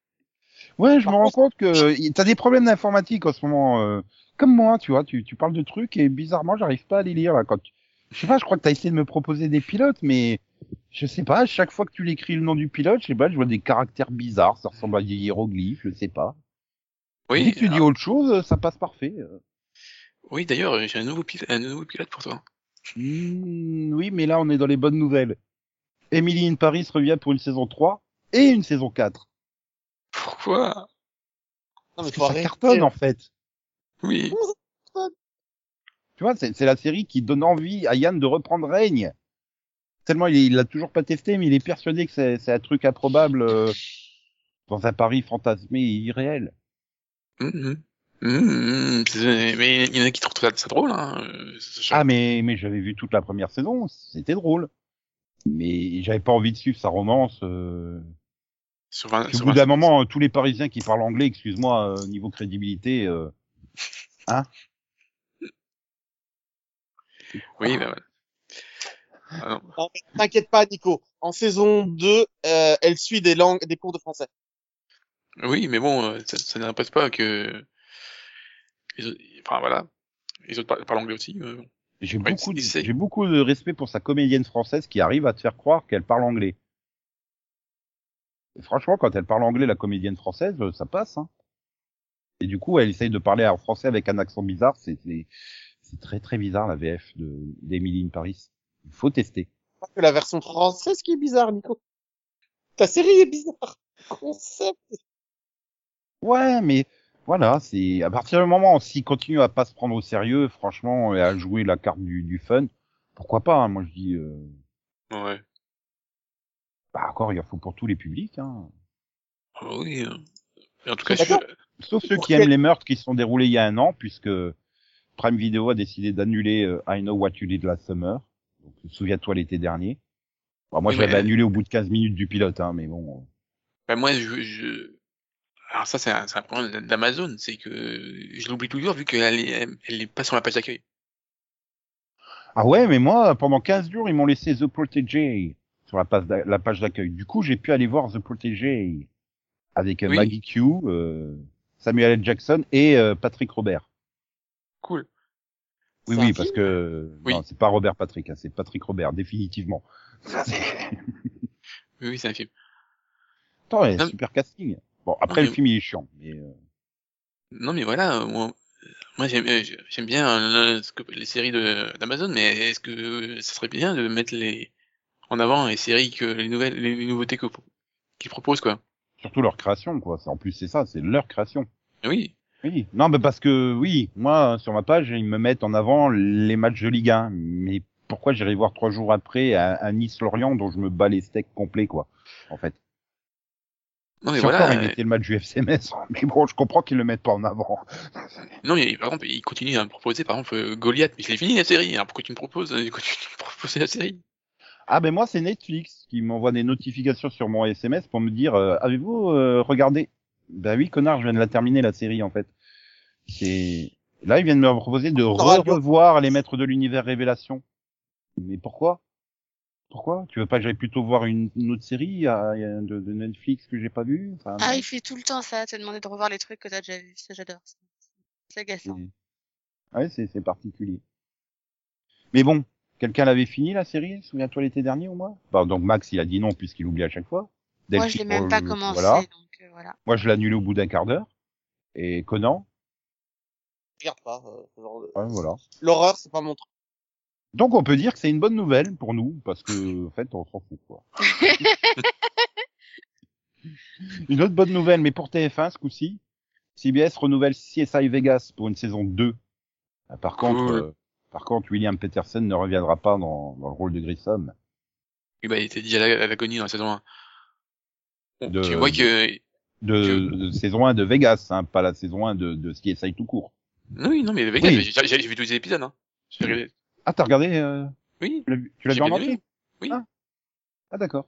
S1: Ouais, je
S4: Par
S1: me rends compte que t'as des problèmes d'informatique en ce moment. euh, comme moi, tu vois, tu, tu parles de trucs et bizarrement, j'arrive pas à les lire là. Quand tu- je sais pas, je crois que t'as essayé de me proposer des pilotes, mais je sais pas. à Chaque fois que tu l'écris le nom du pilote, je sais pas, je vois des caractères bizarres, ça ressemble à des hiéroglyphes, je sais pas.
S2: Oui,
S1: Dès que tu dis autre chose, ça passe parfait.
S2: oui, d'ailleurs, j'ai un nouveau pilote, un nouveau pilote pour toi.
S1: Hmm, oui, mais là, on est dans les bonnes nouvelles. Emily in Paris revient pour une saison 3 et une saison 4.
S2: Pourquoi?
S4: Non, mais
S1: Parce que ça cartonne, en fait.
S2: Oui.
S1: Tu vois, c'est c'est la série qui donne envie à Yann de reprendre règne. Tellement il l'a toujours pas testé, mais il est persuadé que c'est un truc improbable euh, dans un Paris fantasmé et irréel.
S2: Mhm. C'est- Mais il y en a qui trouvent ça, ça drôle, hein. euh,
S1: Ah, mais, mais j'avais vu toute la première saison, c'était drôle. Mais j'avais pas envie de suivre sa romance. Euh...
S2: Sur
S1: Au bout d'un moment, euh, tous les Parisiens qui parlent anglais, excuse-moi, euh, niveau crédibilité, euh,
S2: Oui, bah. Ah
S4: T'inquiète pas, Nico. En saison 2, euh, elle suit des langues, des cours de français.
S2: Oui, mais bon, euh, ça, ça n'empêche pas que enfin voilà, les autres parlent, anglais aussi. euh.
S1: j'ai
S2: Ouais,
S1: beaucoup, de- beaucoup de respect pour sa comédienne française qui arrive à te faire croire qu'elle parle anglais. Et franchement, quand elle parle anglais, la comédienne française, euh, ça passe. Hein. Et du coup, elle essaye de parler en français avec un accent bizarre. C'est c'est- c'est très très bizarre la VF de d'Emily in Paris. Il faut tester.
S4: La version française qui est bizarre, Nico. Ta série est bizarre. Concept.
S1: Ouais, mais voilà, c'est à partir du moment où s'il continue à pas se prendre au sérieux, franchement, et à jouer la carte du, du fun, pourquoi pas hein, Moi, je dis, euh,
S2: Ouais.
S1: bah encore, il en faut pour tous les publics. Hein.
S2: Ah bah oui. Et en tout cas, je.
S1: Sauf ceux qui aiment les meurtres qui se sont déroulés il y a un an, puisque Prime Video a décidé d'annuler euh, I Know What You Did Last Summer. Donc, souviens-toi l'été dernier. Bon, moi,
S2: Oui,
S1: je l'avais annulé au bout de 15 minutes du pilote, hein, mais bon.
S2: bah moi, je, je... alors ça, c'est un, un problème d'Amazon, c'est que je l'oublie toujours vu qu'elle elle est pas sur la page d'accueil.
S1: Ah ouais, mais moi, pendant 15 jours, ils m'ont laissé The Protégé sur la page d'accueil. Du coup, j'ai pu aller voir The Protégé avec euh,
S2: Oui.
S1: Maggie Q, euh, Samuel L. Jackson et euh, Patrick Robert.
S2: Cool.
S1: Oui, oui, parce que
S2: Oui.
S1: non, c'est pas Robert Patrick, hein, c'est Patrick Robert, définitivement. Ça, c'est- *laughs*
S2: Oui, oui, c'est un film.
S1: Attends, ouais,
S2: Non,
S1: super casting. Bon, après
S2: Non,
S1: le film il est chiant, mais euh,
S2: Non, mais voilà, euh, moi, moi j'aime, euh, j'aime bien euh, ce que- les séries de d'Amazon, mais est-ce que ça serait bien de mettre les, en avant les séries que les nouvelles, les, les nouveautés que qu'ils proposent quoi?
S1: Surtout leur création, quoi. C'est- En plus, c'est ça, c'est leur création.
S2: Oui.
S1: Oui. Non, mais parce que, oui, moi, sur ma page, ils me mettent en avant les matchs de Ligue 1. Mais pourquoi j'irai voir trois jours après à, à Nice-Lorient, dont je me bats les steaks complets, quoi. En fait?
S2: Non mais
S1: Si
S2: voilà.
S1: encore, ils
S2: euh,
S1: mettaient le match du FCMS. *laughs* Mais bon, je comprends qu'ils le mettent pas en avant. *laughs*
S2: Non mais par exemple, ils continuent à me proposer par exemple euh, Goliath, mais je l'ai fini la série. Alors pourquoi tu me proposes, euh, pourquoi tu *laughs* me proposes la série?
S1: Ah, ben moi, c'est Netflix qui m'envoie des notifications sur mon SMS pour me dire, euh, avez-vous euh, regardé Ben oui, connard, je viens de la terminer, la série, en fait. C'est... Là, ils viennent me proposer de revoir les maîtres de l'univers Révélation. Mais pourquoi? Pourquoi? Tu veux pas que j'aille plutôt voir une, une autre série euh, de, de Netflix que j'ai pas vue? Enfin,
S3: Ah, il fait tout le temps ça, te demander de revoir les trucs que t'as déjà vus. Ça, j'adore. ça. C'est agaçant.
S1: Ah Ouais, c'est, c'est particulier. Mais bon, quelqu'un l'avait fini la série? Souviens-toi l'été dernier au moins? Bah, Donc Max, il a dit non puisqu'il oublie à chaque fois.
S3: Moi, je l'ai même pas commencé,
S1: Voilà.
S3: donc euh, voilà.
S1: Moi, je l'ai annulé au bout d'un quart d'heure. Et Conan,
S4: Je regarde pas. euh, ce genre
S1: ouais, voilà.
S4: L'horreur, c'est pas mon truc.
S1: Donc, on peut dire que c'est une bonne nouvelle pour nous, parce que, en fait, on s'en fout, quoi. *laughs* une autre bonne nouvelle, mais pour TF1, ce coup-ci, CBS renouvelle CSI Vegas pour une saison 2. Ah, Par contre,
S2: Cool.
S1: euh, par contre, William Peterson ne reviendra pas dans, dans le rôle de Grissom.
S2: Oui, bah, il était dit à la- à l'agonie dans la saison 1.
S1: De-
S2: Tu vois que
S1: De,
S2: Que-
S1: de saison 1 de Vegas, hein, pas la saison 1 de, de CSI tout court.
S2: oui, non mais Vegas,
S1: Oui.
S2: j'ai vu tous les épisodes. Hein. Regardé-
S1: Ah, t'as regardé, euh,
S2: Oui.
S1: tu l'as vu, tu l'as vu en entier.
S2: Oui.
S1: Ah, Ah, d'accord.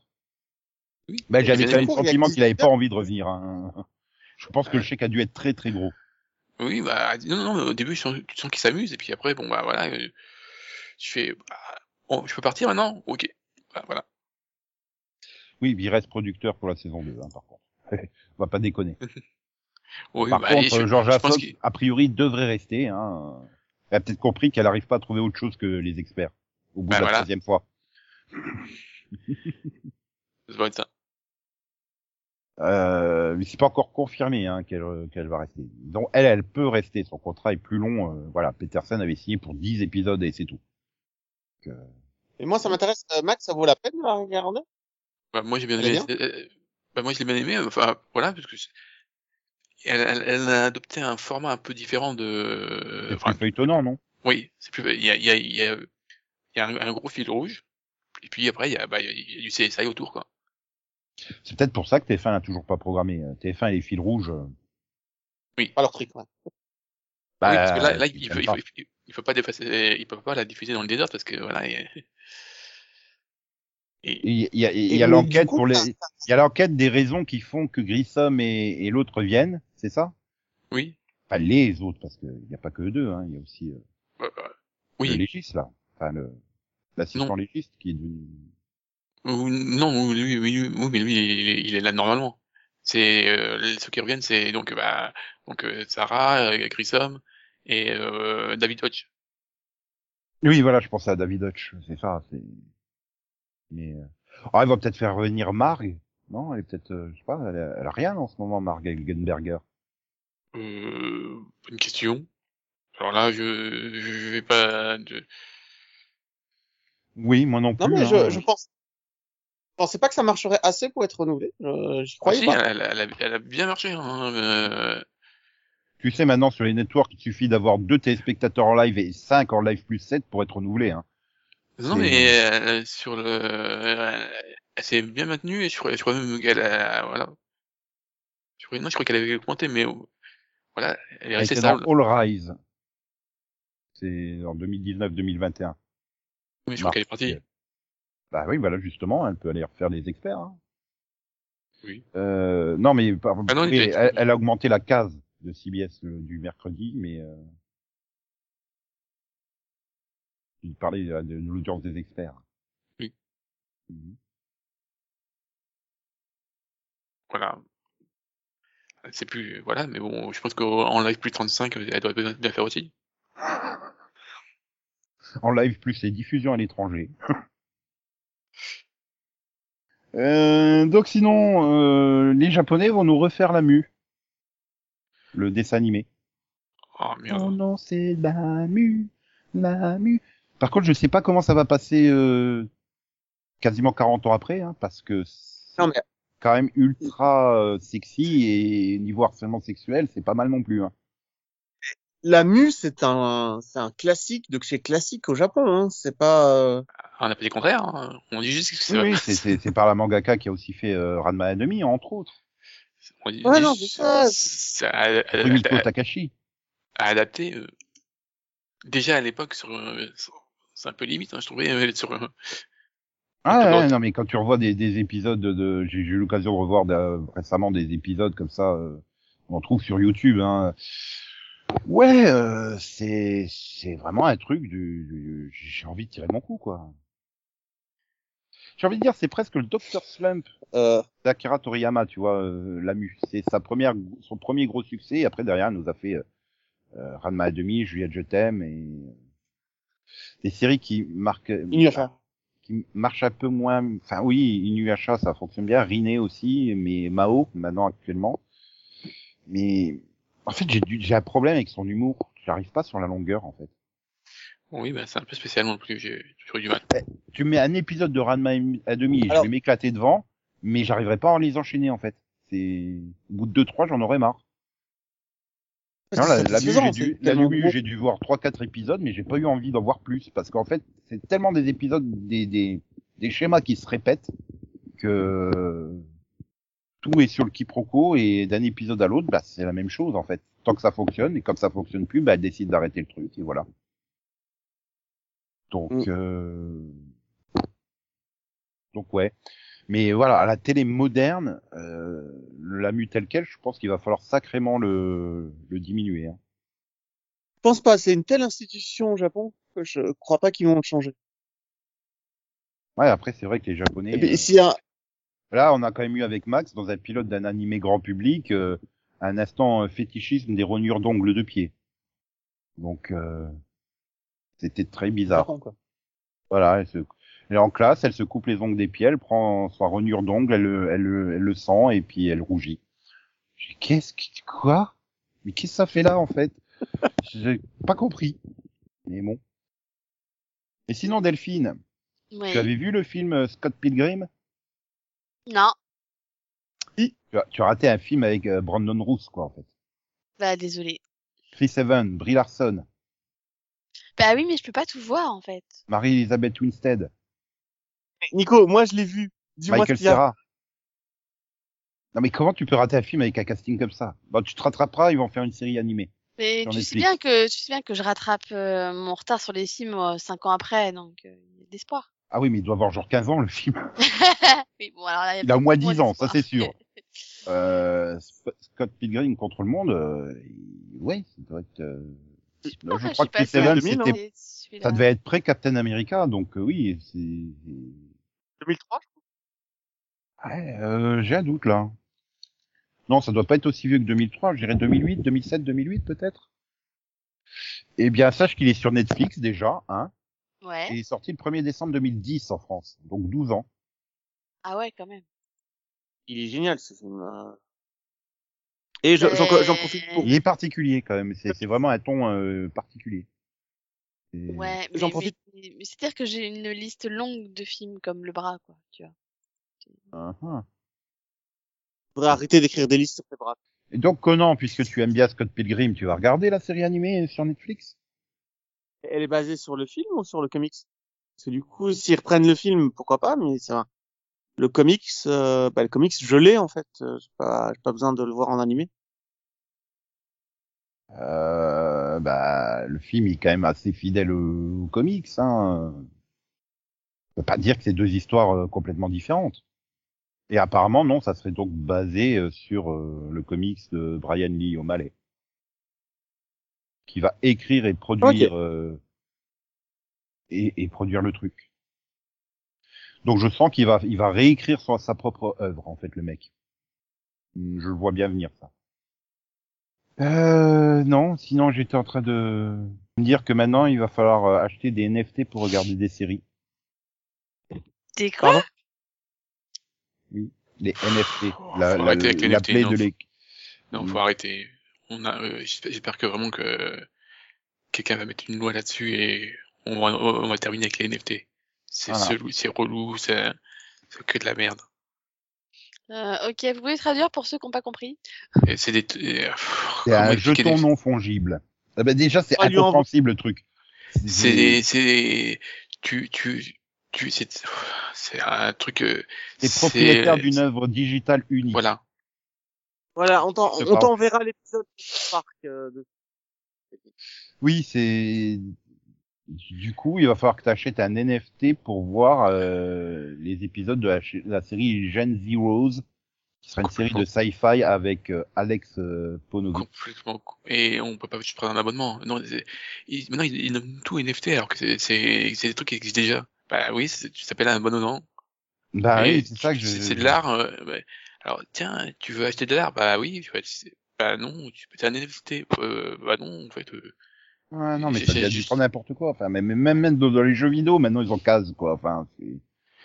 S2: Oui.
S1: Bah, j'avais quand même le sentiment qu'il avait pas envie de revenir. hein. Je pense que le chèque a dû être très très gros.
S2: Oui, bah non, non, non, au début, tu sens, qu'il s'amuse, et puis après, bon, bah voilà, euh, tu fais, bah, je peux partir maintenant? Ok. Bah, voilà.
S1: Oui, il reste producteur pour la saison 2, hein, par contre. *laughs* On va pas déconner. *laughs*
S2: Oui,
S1: par
S2: bah,
S1: contre, Afox,
S2: qu'il-
S1: a priori, devrait rester. Hein. Elle a peut-être compris qu'elle n'arrive pas à trouver autre chose que les experts au bout
S2: Bah,
S1: de la
S2: voilà.
S1: troisième fois. *laughs*
S2: être ça.
S1: Euh, mais c'est pas encore confirmé hein, qu'elle qu'elle va rester. Donc elle, elle peut rester. Son contrat est plus long. euh, voilà, Peterson avait signé pour 10 épisodes et c'est tout.
S4: Et moi, ça m'intéresse. Euh, Max, ça vaut la peine de la regarder?
S2: Bah, moi, j'ai bien aimé, euh, bah, moi, je l'ai bien aimé, enfin, voilà, parce que c'est- elle, elle, elle a adopté un format un peu différent de,
S1: C'est
S2: enfin,
S1: plus étonnant, non?
S2: oui, c'est plus, il y a, il y a, il y a, il y a un, un gros fil rouge, et puis après, il y a, bah, il y a, il du CSI autour, quoi.
S1: C'est peut-être pour ça que TF1 n'a toujours pas programmé. Euh, TF1 et les fils rouges. euh,
S4: Pas leur truc, ouais.
S1: bah,
S2: oui, parce que là, là, il, faut, il, faut, il, il faut pas dépasser, il peut pas la diffuser dans le désert parce que voilà. Et-
S1: Il y a, y a
S4: du
S1: l'enquête pour les, il y a l'enquête des raisons qui font que Grissom et, et l'autre viennent, c'est ça?
S2: Oui,
S1: Enfin les autres, parce qu'il n'y a pas que eux deux, hein. il y a aussi euh,
S2: euh, euh,
S1: le légiste là, enfin le l'assistant légiste qui est devenu.
S2: non, oui, oui, oui, oui, mais lui, il est, il est là normalement. C'est euh, ceux qui reviennent, c'est donc bah donc euh, Sarah, euh, Grissom et euh, David Hodge.
S1: Oui, voilà, je pensais à David Hutch, c'est ça. C'est. Mais euh... ah, il va peut-être faire revenir Marg. Non, elle est peut-être, euh, je sais pas, elle a, elle a rien en ce moment, Marg Elgenberger.
S2: Euh, une question? Alors là, je je vais pas. de-
S1: Oui, moi non plus.
S4: Non, mais
S1: hein.
S4: je, je pense. Je pensais pas que ça marcherait assez pour être renouvelé. Je, j'y
S2: Ah,
S4: croyais
S2: si,
S4: pas.
S2: elle, elle, a, elle a bien marché. Hein, euh,
S1: Tu sais maintenant sur les networks, il suffit d'avoir deux téléspectateurs en live et cinq en live plus 7 pour être renouvelé. Hein.
S2: Non, mais euh, sur le, euh, elle s'est bien maintenue et je crois, je crois même qu'elle a, voilà. Je crois, non, je crois qu'elle avait augmenté, mais voilà, elle est restée stable.
S1: All Rise. C'est en 2019-2021.
S2: Mais je crois qu'elle est partie.
S1: Bah oui, voilà, justement, elle peut aller refaire les experts. Hein.
S2: Oui.
S1: Euh, non, mais par-
S2: Ah non,
S1: oui,
S2: il était-
S1: elle, elle a augmenté la case de CBS euh, du mercredi, mais euh, il parlait euh, de, de l'audience des experts.
S2: Oui.
S1: Mhm.
S2: Voilà. C'est plus, voilà, mais bon, je pense qu'en live plus 35, elle doit bien faire aussi.
S1: En live plus les diffusions à l'étranger. *laughs* Euh, donc sinon, euh, les Japonais vont nous refaire la mue. Le dessin animé.
S2: Oh
S1: Oh
S2: merde.
S1: non, c'est la mue, la mue. Par contre, je sais pas comment ça va passer euh, quasiment 40 ans après, hein, parce que c'est
S4: mais-
S1: quand même ultra euh, sexy et niveau harcèlement sexuel, c'est pas mal non plus. Hein.
S4: La mue, c'est un, c'est un classique de chez classique au Japon. Hein. C'est pas. euh,
S2: On n'a pas dit le contraire. hein. On dit juste que c'est
S1: Oui, c'est- c'est c'est par la mangaka qui a aussi fait euh, Ranma Academy, entre autres.
S2: on dit-
S4: Ouais, non, c'est ça.
S2: c'est à- à- à-
S1: Rumiko
S2: à-
S1: Takashi.
S2: à adapter. euh, déjà à l'époque, sur, euh, sur- c'est un peu limite, hein, je trouvais, euh, sur, euh,
S1: Ah ouais, non mais quand tu revois des, des épisodes de, de- j'ai j'ai eu l'occasion de revoir de- récemment des épisodes comme ça, euh, on trouve sur YouTube. Hein. Ouais, euh, c'est c'est vraiment un truc du, du- j'ai envie de tirer mon coup quoi. J'ai envie de dire c'est presque le Dr Slump
S4: euh,
S1: d'Akira Toriyama, tu vois, euh, la mu. C'est sa première, son premier gros succès. Et après derrière, il nous a fait euh, euh, Ranma à demi, Juliette je t'aime et euh, des séries qui marquent,
S4: Inuyasha.
S1: qui marchent un peu moins. Enfin oui, Inuyasha ça fonctionne bien, Rinne aussi, mais Mao maintenant actuellement. Mais en fait j'ai du- j'ai un problème avec son humour. J'arrive pas sur la longueur en fait.
S2: oui, bah, c'est un peu spécial non plus, j'ai toujours eu du mal.
S1: Tu mets un épisode de Ranma à demi, et
S4: Alors-
S1: je vais m'éclater devant, mais j'arriverai pas à les enchaîner en fait. C'est au bout de deux trois, j'en aurais marre. Non,
S4: satisfaisant, *laughs*
S1: Mu, j'ai dû, dû voir trois quatre épisodes, mais j'ai pas eu envie d'en voir plus parce qu'en fait, c'est tellement des épisodes, des, des, des schémas qui se répètent que tout est sur le quiproquo et d'un épisode à l'autre, bah, c'est la même chose en fait. Tant que ça fonctionne et comme ça fonctionne plus, bah, elle décide d'arrêter le truc et voilà. Donc,
S4: Mm.
S1: euh... donc ouais. Mais voilà, à la télé moderne, euh, la mu tel quel, je pense qu'il va falloir sacrément le, le diminuer. Hein.
S4: Je pense pas. C'est une telle institution au Japon que je crois pas qu'ils vont le changer.
S1: Ouais, après c'est vrai que les Japonais.
S4: Et puis,
S1: euh,
S4: y a,
S1: Là, on a quand même eu avec Max dans un pilote d'un animé grand public euh, un instant euh, fétichisme des rognures d'ongles de pied. Donc euh, c'était très bizarre.
S4: Quoi.
S1: Voilà, elle, est en classe, elle se coupe les ongles des pieds, elle prend sa rognure d'ongle, elle, le- elle, le- elle le sent et puis elle rougit. Qu'est-ce que quoi? Mais qu'est-ce que ça fait là en fait? *laughs* J'ai pas compris. Mais bon. Et sinon Delphine,
S3: Oui.
S1: tu avais vu le film euh, Scott Pilgrim?
S3: Non.
S1: tu as, tu as raté un film avec euh, Brandon Roos quoi en fait.
S3: Bah, désolé.
S1: Chris Evans, Brie Larson,
S3: Bah oui, mais je peux pas tout voir, en fait.
S1: Marie-Elisabeth Winstead,
S4: Nico, moi je l'ai vu. Dis-moi ce
S1: Michael
S4: qu'il y a.
S1: Cera. Non mais comment tu peux rater un film avec un casting comme ça? Bon, tu te rattraperas, ils vont faire une série animée.
S3: Mais tu sais bien que tu sais bien que je rattrape euh, mon retard sur les films euh, cinq ans après, donc euh, il y a de l'espoir.
S1: Ah oui, mais il doit avoir genre 15 ans le film. *laughs* *laughs*
S3: oui, bon, alors, là,
S1: Il a au moins
S3: beaucoup
S1: 10 ans, ça
S3: d'espoir.
S1: c'est sûr. Euh, Scott Pilgrim contre le monde, euh, ouais, ça doit être. euh, je crois que Chris
S3: passée à
S1: Evans,
S4: 2000,
S1: c'était,
S3: celui-là.
S1: ça devait être pré Captain America, donc euh, oui, c'est.
S4: 2003
S1: Ouais, euh, j'ai un doute là. Non, ça doit pas être aussi vieux que 2003, je dirais 2008, 2007, 2008 peut-être. Eh bien, sache qu'il est sur Netflix déjà, hein.
S3: Ouais.
S1: Et il est sorti le 1er décembre 2010 en France, donc 12 ans.
S3: Ah ouais, quand même.
S4: Il est génial ce film. euh. Et je- j'en profite pour.
S1: Il est particulier quand même, c'est c'est vraiment un ton euh, particulier.
S3: Ouais, mais,
S4: J'en
S3: mais-
S4: profite.
S3: mais- mais c'est-à-dire que j'ai une liste longue de films comme le bras, quoi, tu vois.
S1: Ah, ah.
S4: faudrait arrêter d'écrire des listes sur tes bras.
S1: Et donc Conan, puisque tu aimes bien Scott Pilgrim, tu vas regarder la série animée sur Netflix?
S4: Elle est basée sur le film ou sur le comics? Parce que du coup, s'ils reprennent le film, pourquoi pas, mais ça. Le comics, euh, bah, le comics, je l'ai en fait. Euh, J'ai pas, j'ai pas besoin de le voir en animé.
S1: Euh, bah, le film est quand même assez fidèle au, au comics. Hein. On peut pas dire que c'est deux histoires euh, complètement différentes. Et apparemment, non, ça serait donc basé euh, sur euh, le comics de Brian Lee O'Malley, qui va écrire et produire euh, et, et produire le truc. Donc je sens qu'il va, il va réécrire son- sa propre œuvre en fait, le mec. Je le vois bien venir ça. Euh, non, sinon j'étais en train de me dire que maintenant il va falloir euh, acheter des NFT pour regarder des séries.
S3: T'es quoi?
S4: Pardon?
S1: Oui, les NFT.
S2: Oh,
S1: La,
S2: faut
S1: la,
S2: arrêter avec les
S1: la
S2: NFT, non,
S1: de
S2: faut- Non,
S1: Mm.
S2: faut arrêter. On a, euh, j'espère que vraiment que quelqu'un va mettre une loi là-dessus et on va, on va terminer avec les NFT. C'est relou, c'est c'est que de la merde.
S3: Euh, ok, vous pouvez traduire pour ceux qui n'ont pas compris.
S2: Et C'est des. euh, pff,
S1: C'est
S2: comment
S1: un
S2: expliquer
S1: jeton
S2: des-
S1: non fongible. Ah bah déjà, c'est
S4: Ah, lui, en-
S1: incompréhensible le truc.
S2: C'est c'est tu tu tu c'est c'est un truc. euh,
S1: T'es
S2: c'est-
S1: propriétaire d'une œuvre digitale unique.
S2: Voilà.
S4: Voilà, on t'en- t'enverra l'épisode euh, de-
S1: Oui, c'est du coup, il va falloir que tu achètes un NFT pour voir euh, les épisodes de la, série Gen Zeroes, qui sera une série de sci-fi avec euh, Alex euh,
S2: complètement co- et on peut pas juste prendre un abonnement. Non ils- maintenant ils, ils nomment tout NFT alors que c'est des trucs qui existent déjà. Bah oui tu t'appelles un abonnement.
S1: Bah oui, c'est ça que je.
S2: c'est de l'art euh, ouais. alors tiens tu veux acheter de l'art? Bah oui tu vas bah non tu c'est un NFT euh, bah non en fait euh,
S1: Ouais, non, mais ça devient du
S2: juste-
S1: n'importe quoi. Enfin, même, même, même dans, les jeux vidéo, maintenant, ils ont case, quoi. Enfin, c'est...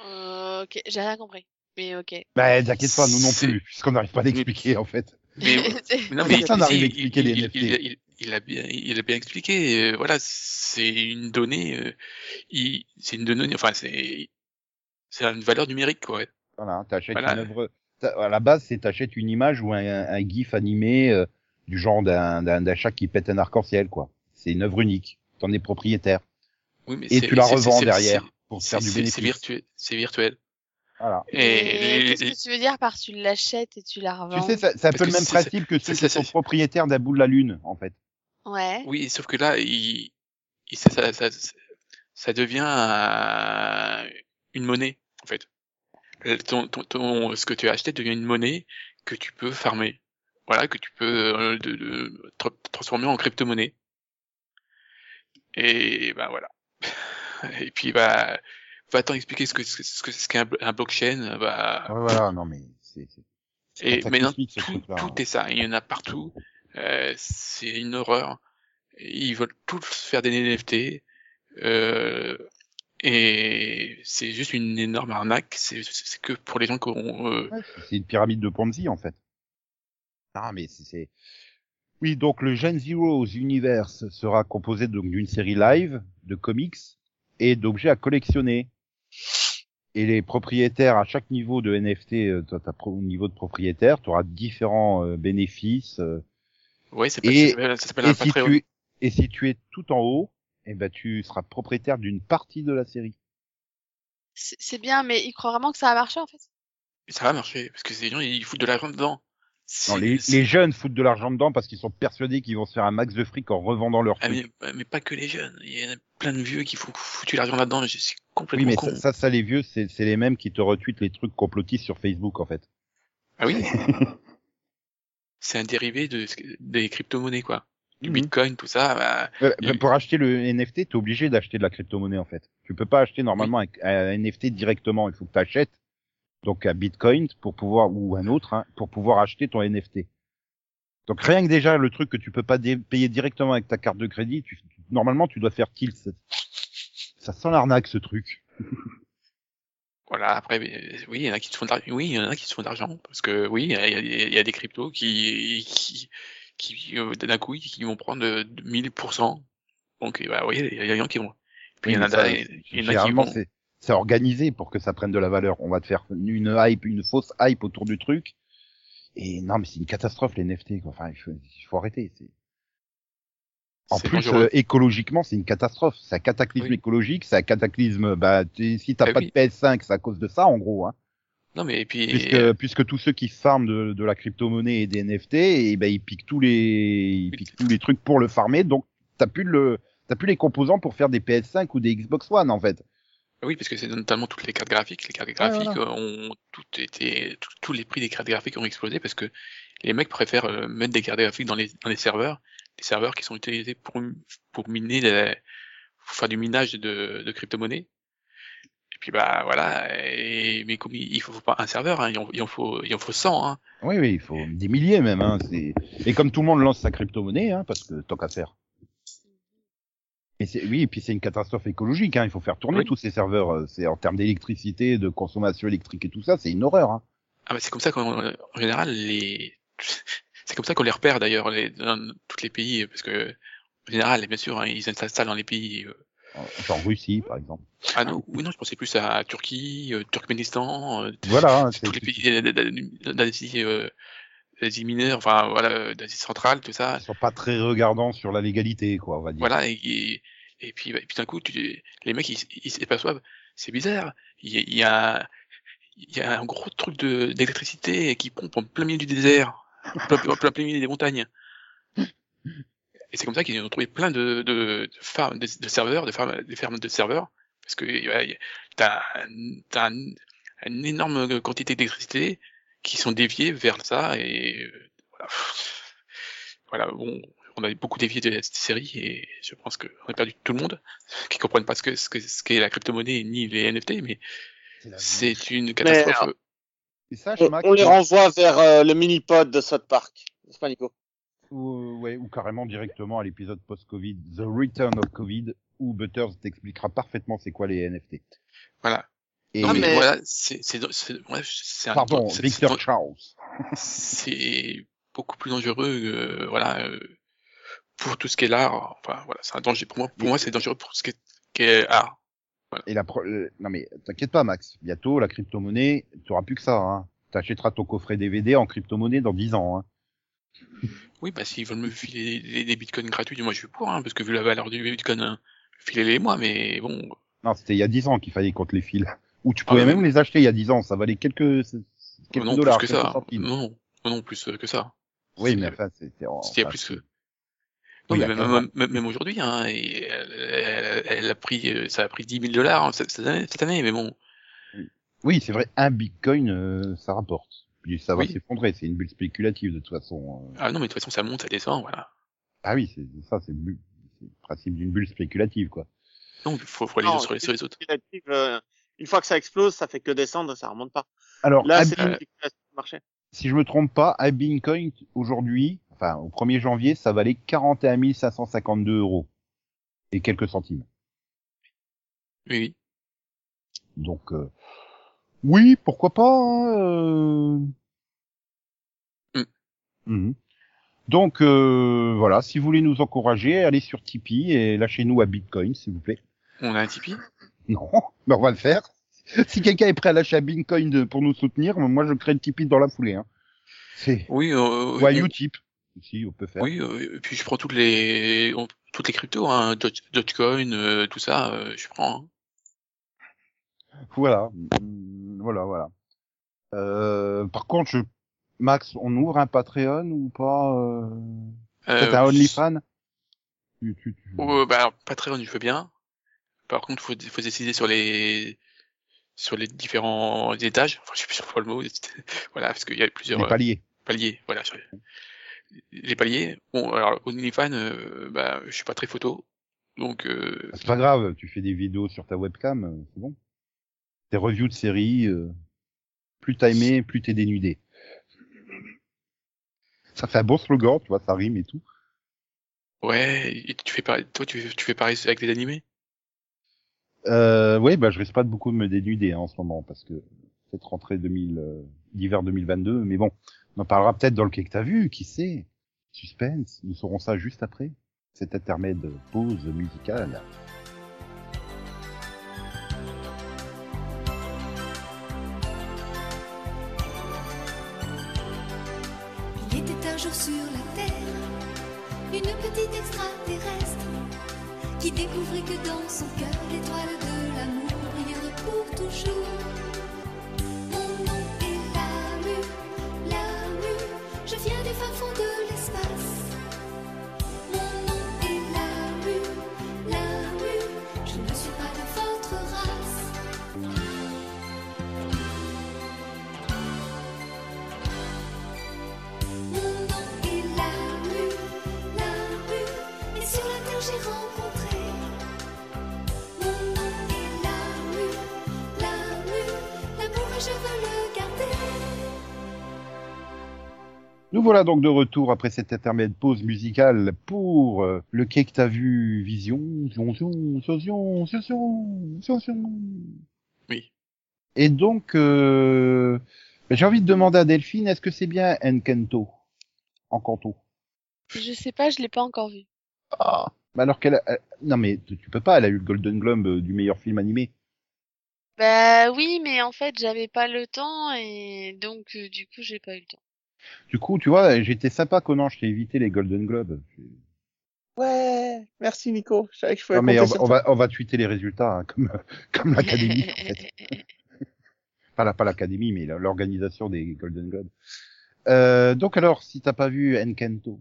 S3: Euh, ok, j'ai rien compris. Mais ok.
S1: Bah, t'inquiète pas, nous non plus, puisqu'on n'arrive pas à l'expliquer, en fait.
S2: mais *laughs* non, mais
S1: personne
S2: si,
S1: n'arrive à
S2: il-
S1: expliquer
S2: il,
S1: les
S2: il,
S1: NFT.
S2: il, il- il a bien, il a bien expliqué. euh, voilà, c'est une donnée, euh, il- c'est une donnée, enfin c'est, c'est une valeur numérique quoi. ouais.
S1: Voilà, t'achètes
S2: Voilà.
S1: une œuvre. À la base, c'est t'achètes une image ou un, un gif animé euh, du genre d'un, d'un chat qui pète un arc-en-ciel, quoi. C'est une œuvre unique. T'en es propriétaire.
S2: Oui, mais
S1: Et tu la revends derrière pour
S2: c'est-
S1: faire du bénéfice.
S2: C'est virtuel, c'est virtuel.
S1: Voilà.
S2: Et,
S3: qu'est-ce que tu veux dire par tu l'achètes et tu la
S1: Tu
S3: revends
S1: sais, ça- c'est un
S2: Parce
S1: peu
S2: que
S1: le même principe que ceux
S2: c'est-
S1: qui sont propriétaires d'un bout de la lune, en fait.
S3: Ouais.
S2: oui, sauf que là, il, il ça, ça, ça, ça devient un- une monnaie en fait. Le- Ton, ton, ton, ce que tu as acheté devient une monnaie que tu peux farmer. Voilà, que tu peux euh, de, de- tra- transformer en crypto-monnaie. Et ben voilà. *laughs* Et puis bah, va-t'en expliquer ce que ce que ce que- ce qu'est un, blo- un blockchain. Bah,
S1: Ouais, voilà, non, mais c'est. c'est- c'est
S2: et maintenant tout,
S1: truc-là, hein.
S2: tout est ça. Il y en a partout. Euh, c'est une horreur. Ils veulent tous faire des NFT. Euh, et c'est juste une énorme arnaque. C'est c'est que pour les gens qui ont. euh,
S1: Ouais, c'est une pyramide de Ponzi en fait. Ah mais c'est- c'est oui donc le Gen Zeroes Universe sera composé donc d'une série live de comics et d'objets à collectionner. Et les propriétaires à chaque niveau de NFT, euh, toi, t'as pro- niveau de propriétaire, tu auras différents euh, bénéfices. euh,
S2: Ouais, c'est
S1: Et-
S2: ça s'appelle- ça s'appelle
S1: et
S2: un
S1: si
S2: Patreon.
S1: tu es et si tu es tout en haut, eh ben tu seras propriétaire d'une partie de la série.
S3: C'est bien, mais il croit vraiment que ça a marché en fait.
S2: Ça va marcher parce que ces gens ils foutent de l'argent dedans.
S1: Non, les, les jeunes foutent de l'argent dedans parce qu'ils sont persuadés qu'ils vont se faire un max de fric en revendant leur
S2: Ah, mais, mais pas que les jeunes. Il y en a plein de vieux qui font foutu l'argent là-dedans. C'est
S1: Oui,
S2: complètement
S1: mais
S2: con.
S1: ça, ça, ça, les vieux, c'est les mêmes qui te retweetent les trucs complotistes sur Facebook, en fait.
S2: Ah oui. *laughs* c'est un dérivé de des crypto-monnaies quoi. Du
S1: Mhm.
S2: Bitcoin, tout ça. Bah,
S1: Pour acheter le NFT, t'es obligé d'acheter de la crypto-monnaie, en fait. Tu peux pas acheter normalement un, un NFT directement. Il faut que tu achètes donc un Bitcoin pour pouvoir ou un autre hein, pour pouvoir acheter ton NFT. Donc rien que déjà le truc que tu peux pas payer directement avec ta carte de crédit, tu, normalement tu dois faire tilt. Ça sent l'arnaque ce truc. *laughs*
S2: Voilà, après, oui, il y en a qui se font de. Oui, il y en a qui se font de l'argent. Parce que, oui, il y a, il y a des cryptos qui, qui, qui euh, d'un coup, qui vont prendre de, de 1000%. Donc, bah, oui, il y a des gens qui vont. Puis, il y en a,
S1: ça,
S2: y en a qui vont.
S1: C'est organisé pour que ça prenne de la valeur. On va te faire une hype, une fausse hype autour du truc. Et non, mais c'est une catastrophe les NFT. Quoi. Enfin, il faut, il faut arrêter. c'est- En plus, euh, écologiquement, c'est une catastrophe. C'est un cataclysme
S2: Oui.
S1: écologique. C'est un cataclysme. Bah, si t'as
S2: Ah
S1: pas
S2: oui.
S1: de PS5, c'est à cause de ça, en gros. Hein.
S2: Non, mais et puis,
S1: Puisque, puisque tous ceux qui farment de, de la crypto-monnaie et des NFT, et ben ils piquent tous les, ils
S2: Oui.
S1: piquent tous les trucs pour le farmer. Donc, t'as plus le, t'as plus les composants pour faire des PS5 ou des Xbox One, en fait.
S2: Oui, parce que c'est notamment toutes les cartes graphiques. Les cartes graphiques ont tout été, tout- tous les prix des cartes graphiques ont explosé parce que les mecs préfèrent euh, mettre des cartes graphiques dans les, dans les serveurs, des serveurs qui sont utilisés pour, pour miner les, pour faire du minage de, de crypto-monnaies. Et puis bah voilà, et, mais comme il il faut pas un serveur, hein, il, en, il en faut il en faut 100. Hein.
S1: Oui, oui, il faut des milliers même. Hein. Et comme tout le monde lance sa crypto-monnaie, hein, parce que tant qu'à faire. Et oui, et puis c'est une catastrophe écologique. Hein, il faut faire tourner
S2: Oui.
S1: tous ces serveurs. euh, C'est en termes d'électricité, de consommation électrique et tout ça, c'est une horreur. Hein.
S2: Ah bah c'est comme ça qu'en en général les c'est comme ça qu'on les repère d'ailleurs les, dans tous les pays parce que en général bien sûr hein, ils s'installent dans les pays euh,
S1: genre Russie par exemple.
S2: Ah non, oui, non, je pensais plus à Turquie, euh, Turkménistan, euh,
S1: Voilà, hein,
S2: tous les pays d'A- d'Asie, euh, d'Asie mineure, enfin voilà, d'Asie centrale, tout ça.
S1: ils sont pas très regardants sur la légalité, quoi, on va dire.
S2: Voilà, et, et, et puis, bah, puis d'un coup, tu, les mecs, ils, s'aperçoivent, c'est bizarre, il y, a- il y a, il y a un gros truc d'électricité qui pompe en plein milieu du désert, en plein, milieu des montagnes. Et c'est comme ça qu'ils ont trouvé plein de, de, de farms, de, de serveurs, de fermes, des fermes de serveurs, parce que a- t'as, un- une énorme quantité d'électricité qui sont déviées vers ça, et euh, voilà. Voilà, bon, on a beaucoup dévié de cette série et je pense qu'on a perdu tout le monde qui comprennent pas ce que ce que ce qu'est la crypto-monnaie ni les NFT, mais
S1: C'est
S2: une catastrophe.
S1: Et ça,
S4: On, on les renvoie vers euh, le mini-pod de South Park. N'est-ce pas, Nico
S1: ou, ouais, ou carrément directement à l'épisode post-Covid, The Return of Covid, où Butters t'expliquera parfaitement c'est quoi les NFT.
S2: Voilà.
S1: Et
S2: non mais,
S4: mais-
S2: voilà, c'est un-
S1: pardon, Victor
S2: c'est-
S1: Charles.
S2: c'est beaucoup plus dangereux euh, voilà euh, pour tout ce qui est l'art. Enfin voilà, c'est un danger pour moi. Pour moi, c'est dangereux pour ce qui est, qui est art.
S1: Et la pro- euh, non mais t'inquiète pas, Max. Bientôt, la crypto-monnaie, tu auras plus que ça. Hein. T'achèteras ton coffret DVD en crypto-monnaie dans 10 ans. Hein.
S2: Oui, bah s'ils veulent me filer des, des bitcoins gratuits, moi je suis pour, hein, parce que vu la valeur du bitcoin, hein, filez-les moi, mais bon,
S1: Non, c'était il y a 10 ans qu'il fallait qu'on te les file. Ou tu
S2: Ah
S1: pouvais
S2: oui.
S1: même les acheter il y a 10 ans. Ça valait quelques, quelques
S2: non
S1: dollars,
S2: plus que
S1: quelques
S2: ça.
S1: centimes.
S2: Non, non plus euh, que ça.
S1: Oui, mais enfin, c'était. en-
S2: C'était plus que.
S1: Oui,
S2: même,
S1: 15 ans.
S2: même, même- aujourd'hui, hein, et elle, elle- elle a pris, euh, ça a pris 10 000 dollars cette, cette année, cette année, mais bon,
S1: Oui, c'est vrai, un bitcoin, euh, ça rapporte. Puis ça va
S2: Oui.
S1: s'effondrer, c'est une bulle spéculative de toute façon. euh.
S2: ah non, mais de toute façon, ça monte, ça descend, voilà.
S1: Ah oui, c'est ça, c'est le principe d'une bulle spéculative, quoi.
S2: Donc, il faut, faut aller
S4: Non,
S2: sur les, sur les autres.
S4: Spéculative, euh, Une fois que ça explose, ça fait que descendre, ça remonte pas.
S1: Alors,
S4: Là, c'est marché.
S1: si je me trompe pas, un Bitcoin aujourd'hui, enfin au 1er janvier, ça valait 41 552 euros et quelques centimes.
S2: Oui, oui.
S1: Donc, euh, oui, pourquoi pas. hein, euh.
S2: Mm.
S1: Mhm. Donc euh, voilà, si vous voulez nous encourager, allez sur Tipeee et lâchez-nous à Bitcoin, s'il vous plaît.
S2: On a un Tipeee?
S1: Non, mais on va le faire. *laughs* Si quelqu'un est prêt à lâcher un Bitcoin de- pour nous soutenir, moi je crée le Tipeee dans la foulée. Hein.
S2: Oui, euh,
S1: ou
S2: oui,
S1: Utip. Si, on peut faire.
S2: oui, euh, et puis je prends toutes les, toutes les cryptos, hein, Doge- Dogecoin, euh, tout ça, euh, je prends. hein.
S1: Voilà, Mm, voilà, voilà. Euh, par contre, je... Max, on ouvre un Patreon ou pas euh... Peut-être
S2: Euh,
S1: un OnlyFans? Tu, tu, tu-
S2: Euh, bah, alors, Patreon, je veux bien. Par contre, faut, faut décider sur les, sur les différents étages. Enfin, je sais plus sur quoi le mot. *laughs* voilà, parce qu'il y a plusieurs
S1: Les
S2: euh,
S1: paliers.
S2: paliers. Voilà, les, paliers. Bon, alors, OnlyFans, euh, bah, je suis pas très photo. Donc, euh,
S1: C'est pas grave, tu fais des vidéos sur ta webcam, euh, c'est bon. Des reviews de séries, euh, plus t'as aimé, plus t'es dénudé. Ça fait un bon slogan, tu vois, ça rime et tout.
S2: ouais, et tu fais pareil, toi, tu, tu fais pareil avec les animés?
S1: Euh, ouais, bah je risque pas de beaucoup me dénuder hein, en ce moment parce que cette rentrée 2000, euh, d'hiver 2022, mais bon, on en parlera peut-être dans le quai que t'as vu, qui sait? Suspense, nous saurons ça juste après. Cet intermède pause musicale.
S6: Qui découvrit que dans son cœur l'étoile de l'amour brillerait pour toujours.
S1: Nous voilà donc de retour après cette intermède pause musicale pour euh, le quai que t'as vu Vision, Vision, Vision, Vision, Vision.
S2: Oui.
S1: Et donc, euh, ben, j'ai envie de demander à Delphine, est-ce que c'est bien Encanto? En canto
S3: Je sais pas, je l'ai pas encore vu.
S1: Ah, bah alors qu'elle a... Non mais tu peux pas, elle a eu le Golden Globe euh, du meilleur film animé.
S3: Bah oui, mais en fait, j'avais pas le temps et donc euh, du coup, j'ai pas eu le temps.
S1: Du coup, tu vois, j'étais sympa Conan, je t'ai évité les Golden Globes.
S4: Ouais, merci Nico. Je savais que je pouvais
S1: Non mais on on va, on va tweeter les résultats hein, comme *laughs* comme l'académie en fait. *laughs* Pas la, pas l'académie, mais l'organisation des Golden Globes. Euh, donc alors, si t'as pas vu Encanto,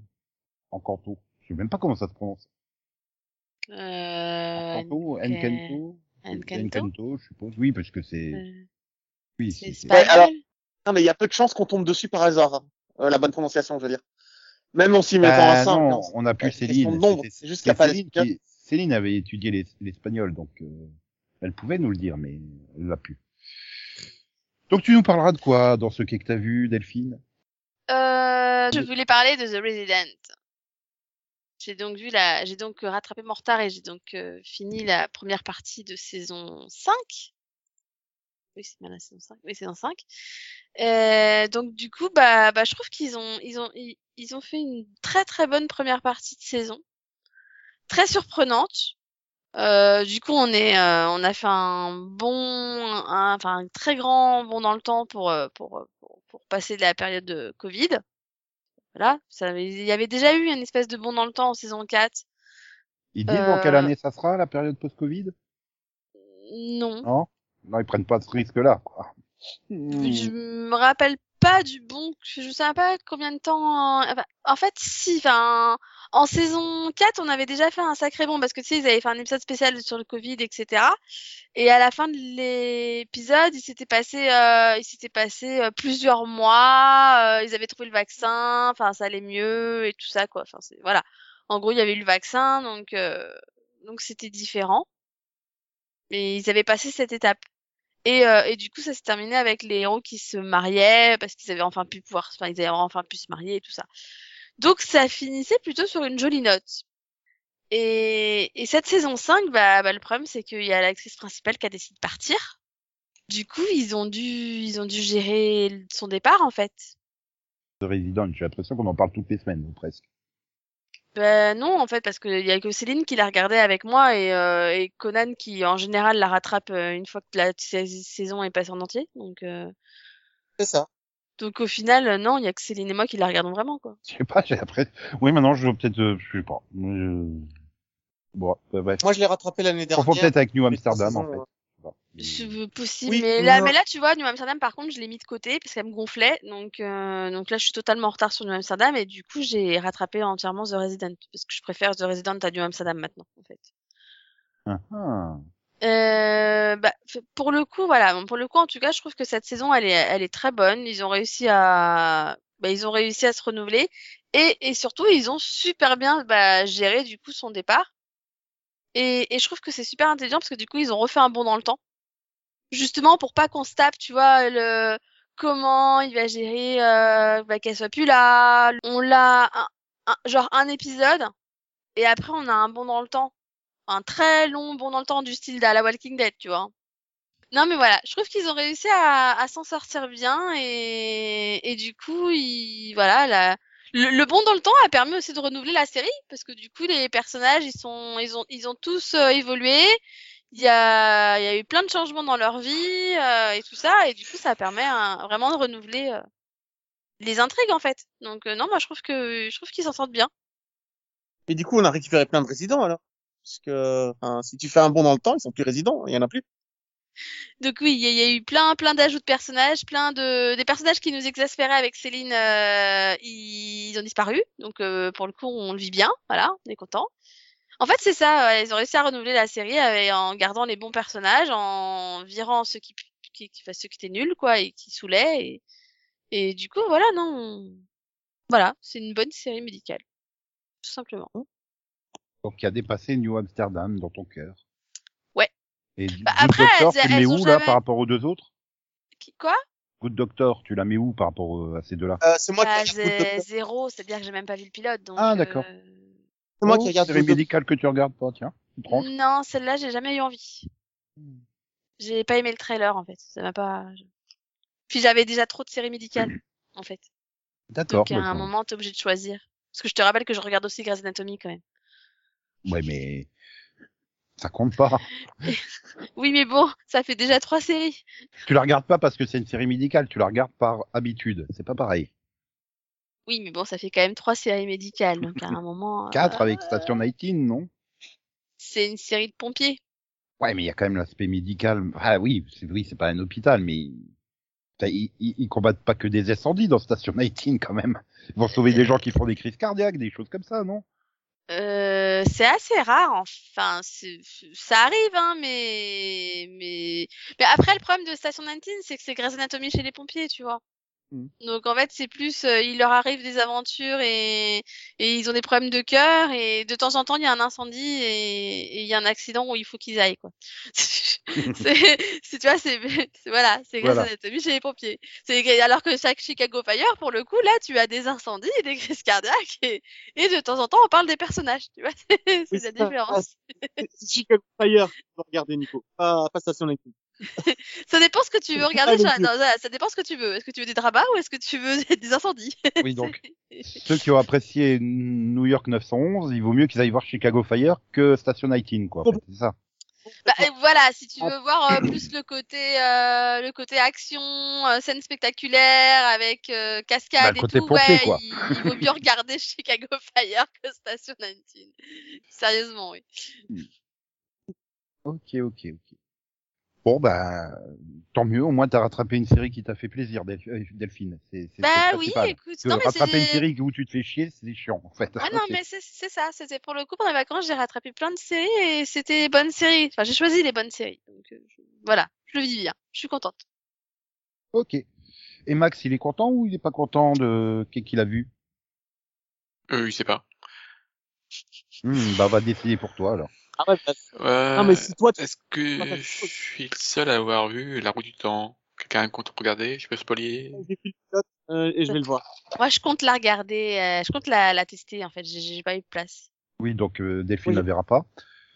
S1: Encanto, je sais même pas comment ça se prononce.
S3: Euh,
S1: Encanto,
S3: Enca-
S1: Encanto,
S3: Encanto
S1: Encanto, je suppose. Oui, parce que c'est,
S3: Euh,
S1: oui,
S3: C'est
S4: alors- Non, mais il y a peu de chances qu'on tombe dessus par hasard. Euh, la bonne prononciation, je veux dire. Même en s'y mettant
S1: Bah,
S4: un 5.
S1: non, on a plus Céline.
S4: c'est juste qu'il a pas
S1: Céline, qui- Céline avait étudié l'es- l'espagnol, donc euh, elle pouvait nous le dire, mais elle l'a pu. Donc tu nous parleras de quoi dans ce qu'est que t'as vu, Delphine?
S3: Euh, je voulais parler de The Resident. J'ai donc vu la, j'ai donc rattrapé mon retard et j'ai donc euh, fini la première partie de saison 5. Oui, c'est bien la saison 5. Oui, saison 5. Euh, donc du coup, bah, bah, je trouve qu'ils ont, ils ont, ils, ils ont fait une très très bonne première partie de saison, très surprenante. Euh, du coup, on est, euh, on a fait un bon, un- enfin un très grand bond dans le temps pour, euh, pour, euh, pour, pour passer de la période de Covid. Voilà, ça il y avait déjà eu une espèce de bond dans le temps en saison 4.
S1: Ils disent dans quelle
S3: Euh,
S1: année ça sera, la période post-Covid?
S3: Non,
S1: Non? Non, ils prennent pas ce risque-là, quoi.
S4: Hmm.
S3: je me rappelle pas du bon, je sais pas combien de temps. enfin, en fait, si, enfin, en saison 4, on avait déjà fait un sacré bond parce que tu sais, ils avaient fait un épisode spécial sur le Covid, etc. Et à la fin de l'épisode, il s'était passé, euh, il s'était passé euh, plusieurs mois. euh, ils avaient trouvé le vaccin, enfin, ça allait mieux et tout ça, quoi. Enfin, c'est voilà. En gros, il y avait eu le vaccin, donc euh, donc c'était différent. Mais ils avaient passé cette étape. Et, euh, et du coup, ça s'est terminé avec les héros qui se mariaient parce qu'ils avaient enfin pu pouvoir, enfin, ils avaient enfin pu se marier et tout ça. Donc, ça finissait plutôt sur une jolie note. Et, et cette saison 5, bah, bah, le problème, c'est qu'il y a l'actrice principale qui a décidé de partir. Du coup, ils ont dû, ils ont dû gérer son départ, en fait.
S1: The Resident, j'ai l'impression qu'on en parle toutes les semaines, ou presque.
S3: Ben non, en fait, parce qu'il y a que Céline qui l'a regardé avec moi et, euh, et Conan qui, en général, la rattrape euh, une fois que la sa- saison est passée en entier. Donc, euh,
S4: C'est ça.
S3: donc au final, euh, non, il y a que Céline et moi qui la regardons vraiment, quoi.
S1: Je sais pas, j'ai après. Oui, maintenant, je veux peut-être, euh, je sais pas. Bon, ouais, bref.
S4: Moi, je l'ai rattrapé l'année
S1: On
S4: dernière.
S1: confond peut-être avec New Amsterdam, en fait. Je
S3: possible,
S4: Oui,
S3: mais là, mais là, tu vois, New Amsterdam, par contre, je l'ai mis de côté parce qu'elle me gonflait. Donc, euh, donc là, je suis totalement en retard sur New Amsterdam et du coup, j'ai rattrapé entièrement The Resident parce que je préfère The Resident à New Amsterdam maintenant, en fait. Euh, bah, pour le coup, voilà, bon, pour le coup, en tout cas, je trouve que cette saison, elle est, elle est très bonne. Ils ont réussi à, bah, ils ont réussi à se renouveler et, et surtout, ils ont super bien bah, géré du coup son départ. Et, et je trouve que c'est super intelligent parce que du coup, ils ont refait un bond dans le temps, justement pour pas qu'on se tape, tu vois, le comment il va gérer, euh, bah, qu'elle soit plus là. On l'a, un- genre un épisode et après, on a un bond dans le temps un très long bond dans le temps du style de la Walking Dead, tu vois. Non, mais voilà, je trouve qu'ils ont réussi à, à s'en sortir bien et, et du coup, voilà, le, le bond dans le temps a permis aussi de renouveler la série parce que du coup, les personnages, ils sont, ils ont, ils ont tous euh, évolué. Il y a, y a eu plein de changements dans leur vie euh, et tout ça et du coup, ça permet hein, vraiment de renouveler euh, les intrigues en fait. Donc euh, non, moi je trouve que je trouve qu'ils s'en sortent bien.
S4: Et du coup, on a récupéré plein de résidents, alors. Parce que, enfin, si tu fais un bond dans le temps, ils sont plus résidents. Il y en a plus.
S3: Donc oui, il y, a- il y a eu plein, plein d'ajouts de personnages, plein de des personnages qui nous exaspéraient avec Céline, euh, ils ont disparu. Donc euh, pour le coup, on le vit bien, voilà, on est content. En fait, c'est ça, ouais, ils ont réussi à renouveler la série avec- en gardant les bons personnages, en virant ceux qui, qui, qui enfin, ceux qui étaient nuls, quoi, et qui saoulaient. Et, et du coup, voilà, non, voilà, c'est une bonne série médicale, tout simplement.
S1: Donc, qui a dépassé New Amsterdam dans ton cœur.
S3: Ouais.
S1: Et
S3: Bah,
S1: Good
S3: après,
S1: Doctor,
S3: elles-
S1: tu le mets où, là, par rapport aux deux autres?
S3: Qui- Quoi?
S1: Good Doctor, tu la mets où par rapport euh, à ces deux-là?
S4: Euh, c'est moi
S3: bah,
S4: qui.
S3: Zéro, c'est-à-dire que j'ai même pas vu le pilote. Donc,
S1: Ah, d'accord.
S3: euh,
S4: moi qui regarde
S1: série médicale que tu regardes pas, tiens.
S3: Non, celle-là, j'ai jamais eu envie. J'ai pas aimé le trailer, en fait. Ça m'a pas. Puis j'avais déjà trop de séries médicales, *clears throat* en fait.
S1: D'accord.
S3: Donc à un moment, t'es obligé de choisir. Parce que je te rappelle que je regarde aussi Grey's Anatomy quand même.
S1: Ouais, mais ça compte pas. *laughs*
S3: Oui, mais bon, ça fait déjà trois séries.
S1: Tu la regardes pas parce que c'est une série médicale, tu la regardes par habitude. C'est pas pareil.
S3: Oui, mais bon, ça fait quand même trois séries médicales, donc à un *laughs* moment.
S1: Quatre
S3: euh,
S1: avec Station 19, non?
S3: C'est une série de pompiers.
S1: Ouais, mais il y a quand même l'aspect médical. Ah oui, c'est oui, c'est pas un hôpital, mais ils, ils, ils combattent pas que des incendies dans Station 19 quand même. Ils vont sauver des gens qui font des crises cardiaques, des choses comme ça, non?
S3: Euh, c'est assez rare, enfin, ça arrive, hein, mais, mais, mais après, le problème de Station 19, c'est que c'est Grey's Anatomy chez les pompiers, tu vois.
S1: Mm.
S3: Donc, en fait, c'est plus, euh, il leur arrive des aventures et, et ils ont des problèmes de cœur et de temps en temps, il y a un incendie et, il y a un accident où il faut qu'ils aillent, quoi. *laughs* c'est, tu vois, c'est, voilà, c'est Grey's
S1: Voilà.
S3: Anatomy chez les pompiers. C'est, alors que chaque Chicago Fire, pour le coup, là, tu as des incendies et des crises cardiaques et, et de temps en temps, on parle des personnages, tu vois. *laughs* C'est
S4: Oui,
S3: la différence.
S4: C'est Chicago Fire regarder, Nico. Pas, pas Station 19. *laughs*
S3: Ça dépend ce que tu veux regarder.
S4: Ah,
S3: sur- non, ça, ça dépend ce que tu veux. Est-ce que tu veux des dramas ou est-ce que tu veux *laughs* des incendies?
S1: Oui, donc *laughs* ceux qui ont apprécié New York 911, il vaut mieux qu'ils aillent voir Chicago Fire que Station 19, quoi. en fait, C'est ça.
S3: Bah, euh, voilà, si tu veux voir euh, plus le côté, euh, le côté action, euh, scène spectaculaire avec euh, cascade
S1: Bah, le
S3: et tout,
S1: pompier,
S3: ouais,
S1: quoi.
S3: Il, il vaut mieux regarder Chicago Fire que Station 19. Sérieusement, oui.
S1: Ok, ok, ok. Bon, bah, tant mieux. Au moins, t'as rattrapé une série qui t'a fait plaisir, euh, Delphine. C'est, c'est
S3: Bah oui,
S1: principal.
S3: écoute, non mais
S1: rattraper une série où tu te fais chier, c'est chiant, en fait.
S3: Ah *laughs* non, mais c'est ça. C'était pour le coup pendant les vacances, j'ai rattrapé plein de séries et c'était les bonnes séries. Enfin, j'ai choisi les bonnes séries. Donc euh, je- voilà, je le vis bien. Je suis contente.
S1: Ok. Et Max, il est content ou il est pas content de qu'est-ce qu'il a vu?
S2: Euh, il sait pas.
S1: Hmm, Bah, on va décider pour toi alors.
S4: Ah ouais,
S2: Euh,
S4: non, mais si toi, tu...
S2: Est-ce que je suis le seul à avoir vu La roue du temps? Quelqu'un compte regarder? Je peux spoiler?
S4: J'ai fait le pilote, euh, et je vais le voir.
S3: Moi, je compte la regarder. euh, je compte la, la tester en fait. J'ai- J'ai pas eu de place.
S1: Oui, donc euh, Delphine
S4: Oui.
S1: la verra pas.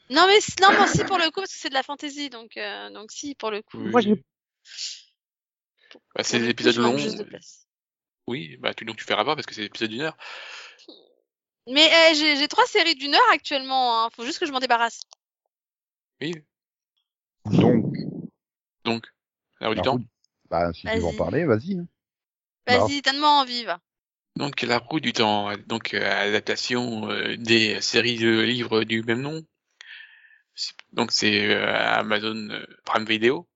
S3: Non mais non, moi si pour le coup parce que c'est de la fantasy donc euh, donc si pour le coup.
S2: Oui.
S4: Moi, je l'ai-
S2: Bah, c'est
S3: pour
S2: des
S3: le coup,
S2: épisodes
S3: je manque
S2: longs.
S3: juste de place.
S2: Oui, bah tu, donc tu feras pas parce que c'est des épisodes d'une heure.
S3: Mais eh, j'ai j'ai trois séries d'une heure actuellement. Hein. Faut juste que je m'en débarrasse.
S2: Oui.
S1: Donc,
S2: Donc, La roue du temps?
S1: bah, si tu veux en parler, vas-y. hein. Bah.
S3: Vas-y, donne-moi envie, va.
S2: Donc La roue du temps, donc euh, adaptation euh, des séries de livres du même nom. Donc c'est euh, Amazon euh, Prime Video.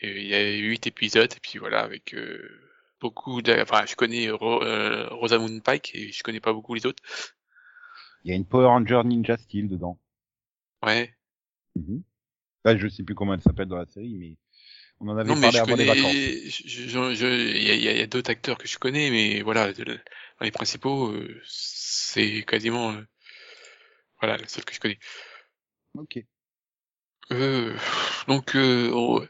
S2: Et il y a huit épisodes et puis voilà avec euh, beaucoup de... Enfin, je connais Ro- euh, Rosamund Pike et je connais pas beaucoup les autres.
S1: Il y a une Power Ranger Ninja Steel dedans.
S2: Ouais.
S1: Mhm. Là, je sais plus comment elle s'appelle dans la série, mais on en avait
S2: Non
S1: parlé avant les vacances.
S2: connais, je- je- il y a, y a- il y a d'autres acteurs que je connais, mais voilà, dans les principaux, euh, c'est quasiment, euh, voilà, la seule que je connais.
S1: Ok.
S2: Euh, donc, euh, oh, oh,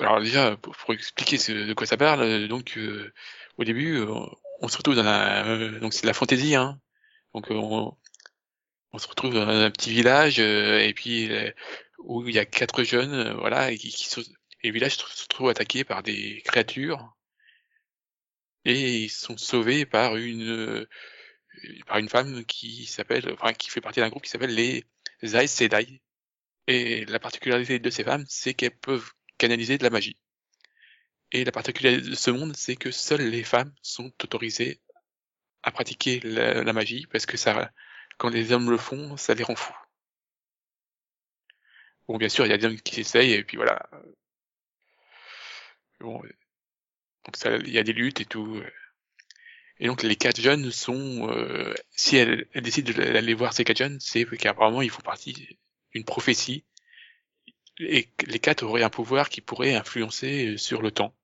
S2: alors déjà, pour, expliquer de quoi ça parle, euh, donc euh, au début, euh, on se retrouve dans la, euh, donc c'est de la fantaisie, hein. Donc euh, on, on se retrouve dans un petit village et puis où il y a quatre jeunes, voilà, et qui, se, et le village se, trouve attaqué par des créatures et ils sont sauvés par une par une femme qui s'appelle, enfin qui fait partie d'un groupe qui s'appelle les Aes Sedai. Et la particularité de ces femmes, c'est qu'elles peuvent canaliser de la magie. Et la particularité de ce monde, c'est que seules les femmes sont autorisées à pratiquer la, magie, parce que ça, quand les hommes le font, ça les rend fous. Bon, bien sûr, il y a des hommes qui essayent, et puis voilà. Bon, donc ça, il y a des luttes et tout. Et donc les quatre jeunes sont, euh, si elles, elles décident d'aller voir ces quatre jeunes, c'est qu'apparemment ils font partie d'une prophétie et les quatre auraient un pouvoir qui pourrait influencer euh, sur le temps.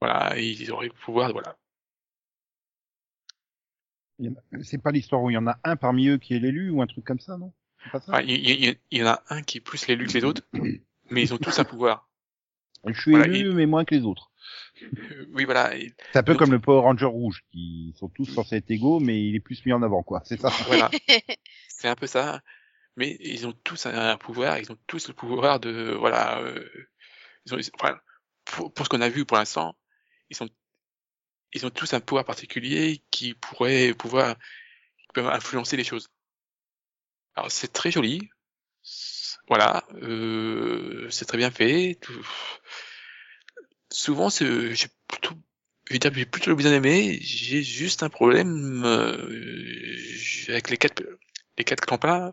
S2: Voilà, ils auraient le pouvoir, voilà.
S1: C'est pas l'histoire où il y en a un parmi eux qui est l'élu ou un truc comme ça, non? Pas ça?
S2: Il, il- il y en a un qui est plus l'élu que les autres, *coughs* mais ils ont tous un pouvoir.
S1: Je suis
S2: Voilà,
S1: élu, mais moins que les autres.
S2: Euh, oui, voilà, et-
S1: C'est un peu
S2: Donc-
S1: comme le Power Ranger rouge, qui sont tous censés être égaux, mais il est plus mis en avant, quoi. C'est ça?
S2: voilà. *laughs* C'est un peu ça. Mais ils ont tous un, pouvoir, ils ont tous le pouvoir de, voilà, euh, ils ont, enfin, pour, pour ce qu'on a vu pour l'instant, ils sont, ils ont tous un pouvoir particulier qui pourrait pouvoir, qui peut influencer les choses. Alors c'est très joli. Voilà, euh, c'est très bien fait. Tout- Souvent, j'ai plutôt, je que j'ai plutôt bien aimé. J'ai juste un problème euh, avec les quatre, les quatre clampins.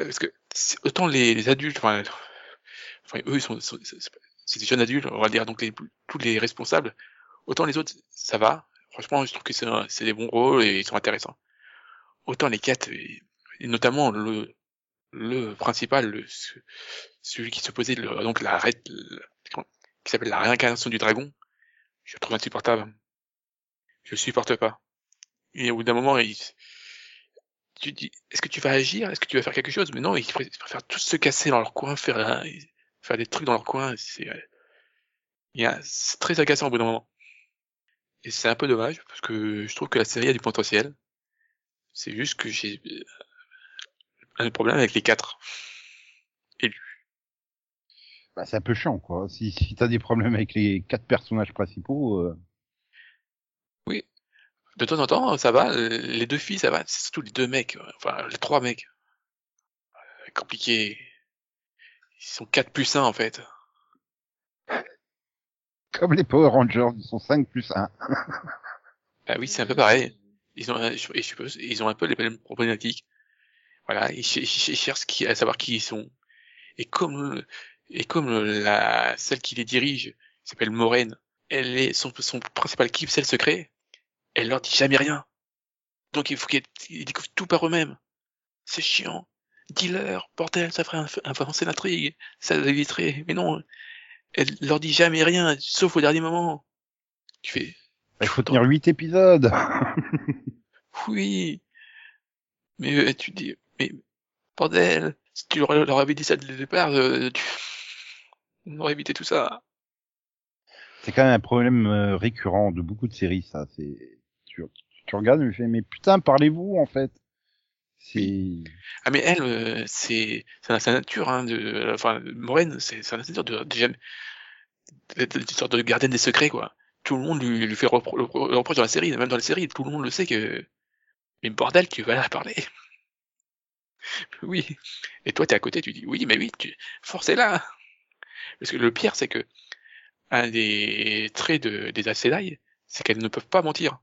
S2: Euh, Parce que autant les, adultes, enfin, eux, ils sont, c'est des jeunes adultes, on va dire, donc tous les responsables. Autant les autres, ça va. Franchement, je trouve que c'est des bons rôles et ils sont intéressants. Autant les quatre, et, notamment le, le principal, celui qui s'opposait, le- donc la, qui s'appelle la réincarnation du dragon, je le trouve insupportable. Je le supporte pas. Et au bout d'un moment, il, est-ce que tu vas agir? Est-ce que tu vas faire quelque chose? Mais non, ils pré- ils préfèrent tous se casser dans leur coin, faire, des trucs dans leur coin. C'est, euh, très agaçant au bout d'un moment. Et c'est un peu dommage, parce que je trouve que la série a du potentiel. C'est juste que j'ai euh, un problème avec les quatre.
S1: Bah, c'est un peu chiant, quoi. Si, si t'as des problèmes avec les quatre personnages principaux, euh,
S2: De temps en temps, ça va. Les deux filles, ça va. C'est surtout les deux mecs. euh, Enfin, les trois mecs. Euh, Compliqué. Ils sont quatre plus un, en fait. *laughs*
S1: comme les Power Rangers, ils sont 5 plus 1.
S2: Ah oui, c'est un peu pareil. Ils ont, je suppose, ils ont un peu les mêmes problématiques. Voilà, ils, ch- ils ch- ils cherchent qui, à savoir qui ils sont. Et comme, et comme la, celle qui les dirige s'appelle Moraine, elle est, son, son principal kiff, c'est le secret. Elle leur dit jamais rien. Donc il faut qu'ils ils découvrent tout par eux-mêmes. C'est chiant. Dis-leur, bordel, ça ferait avancer l'intrigue. Ça éviterait. Mais non. Elle leur dit jamais rien, sauf au dernier moment. Tu fais,
S1: Il faut tenir 8 épisodes. *laughs*
S2: Oui. Mais euh, tu dis, mais bordel, si tu leur, leur avais dit ça dès le départ, euh, tu... *laughs* on aurait évité tout ça.
S1: C'est quand même un problème euh, récurrent de beaucoup de séries, ça. C'est tu, tu regardes tu fais mais putain parlez-vous en fait.
S2: Ah mais elle, euh, c'est sa nature, hein, de, enfin Moraine, c'est sa nature de sorte de gardienne des secrets quoi. Tout le monde lui, fait le repro- le reproche dans la série, même dans la série, tout le monde le sait que mais bordel, tu vas la parler. *laughs* Oui. Et toi, t'es à côté, tu dis oui, mais oui, tu forcez-la. Parce que le pire, c'est que un des traits de, des Aes Sedai, c'est qu'elles ne peuvent pas mentir.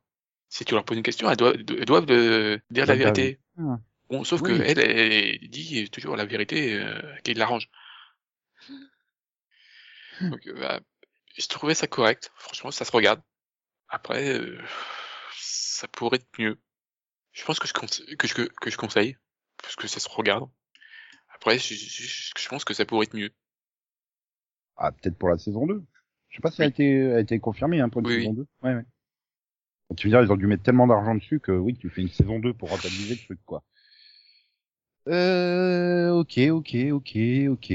S2: Si tu leur poses une question, elles doivent, elles doivent euh, dire la vérité.
S1: Ah.
S2: Bon, sauf
S1: Oui.
S2: que elle, elle dit toujours la vérité euh, qui l'arrange. Donc, euh, bah, je trouvais ça correct. Franchement, ça se regarde. Après, euh, ça pourrait être mieux. Je pense que je, conse- que je, que je conseille, parce que ça se regarde. Après, je, je, je pense que ça pourrait être mieux.
S1: ah peut-être pour la saison 2. Je sais pas si elle a été a été confirmée hein, pour une
S2: Oui,
S1: saison 2. Ouais ouais. Tu veux dire ils ont dû mettre tellement d'argent dessus que oui, tu fais une saison 2 pour rentabiliser le truc quoi. Euh OK, OK, OK, OK.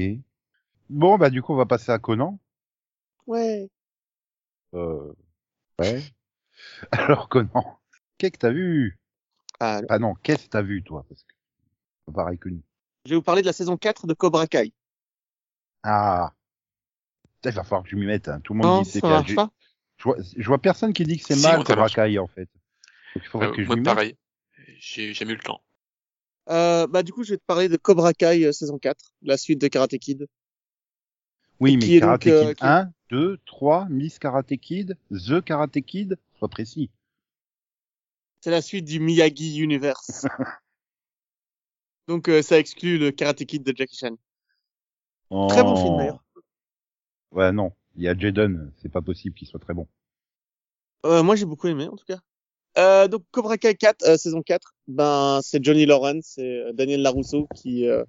S1: Bon bah du coup on va passer à Conan.
S4: Ouais.
S1: Euh ouais. *laughs* Alors Conan, qu'est-ce que t'as vu?
S4: Ah,
S1: Ah non, qu'est-ce que t'as vu toi? Parce que pareil que nous.
S4: je vais vous parler de la saison 4 de Cobra Kai.
S1: Ah. Putain, il va falloir que je m'y mette. hein. Tout le monde
S4: Non,
S1: dit
S4: ça marche pas.
S1: Je vois, je vois personne qui dit que c'est
S2: Si,
S1: mal Cobra. Kai en fait. Donc il faudrait
S2: Euh,
S1: que je
S2: moi, pareil. J'ai jamais eu le temps.
S4: Euh, bah, du coup, je vais te parler de Cobra Kai euh, saison 4, la suite de Karate Kid.
S1: Oui, mais
S4: qui
S1: Karate
S4: donc, euh,
S1: Kid
S4: qui-
S1: 1, 2, 3, Miss Karate Kid, The Karate Kid, sois précis.
S4: C'est la suite du Miyagi Universe. *laughs* Donc, euh, ça exclut le Karate Kid de Jackie Chan. Très bon film, d'ailleurs.
S1: Ouais, non. Il y a Jaden, c'est pas possible qu'il soit très bon.
S4: Euh, moi, j'ai beaucoup aimé, en tout cas. Euh, donc, Cobra Kai 4, euh, saison 4, ben, c'est Johnny Lawrence et euh, Daniel Larusso qui, euh,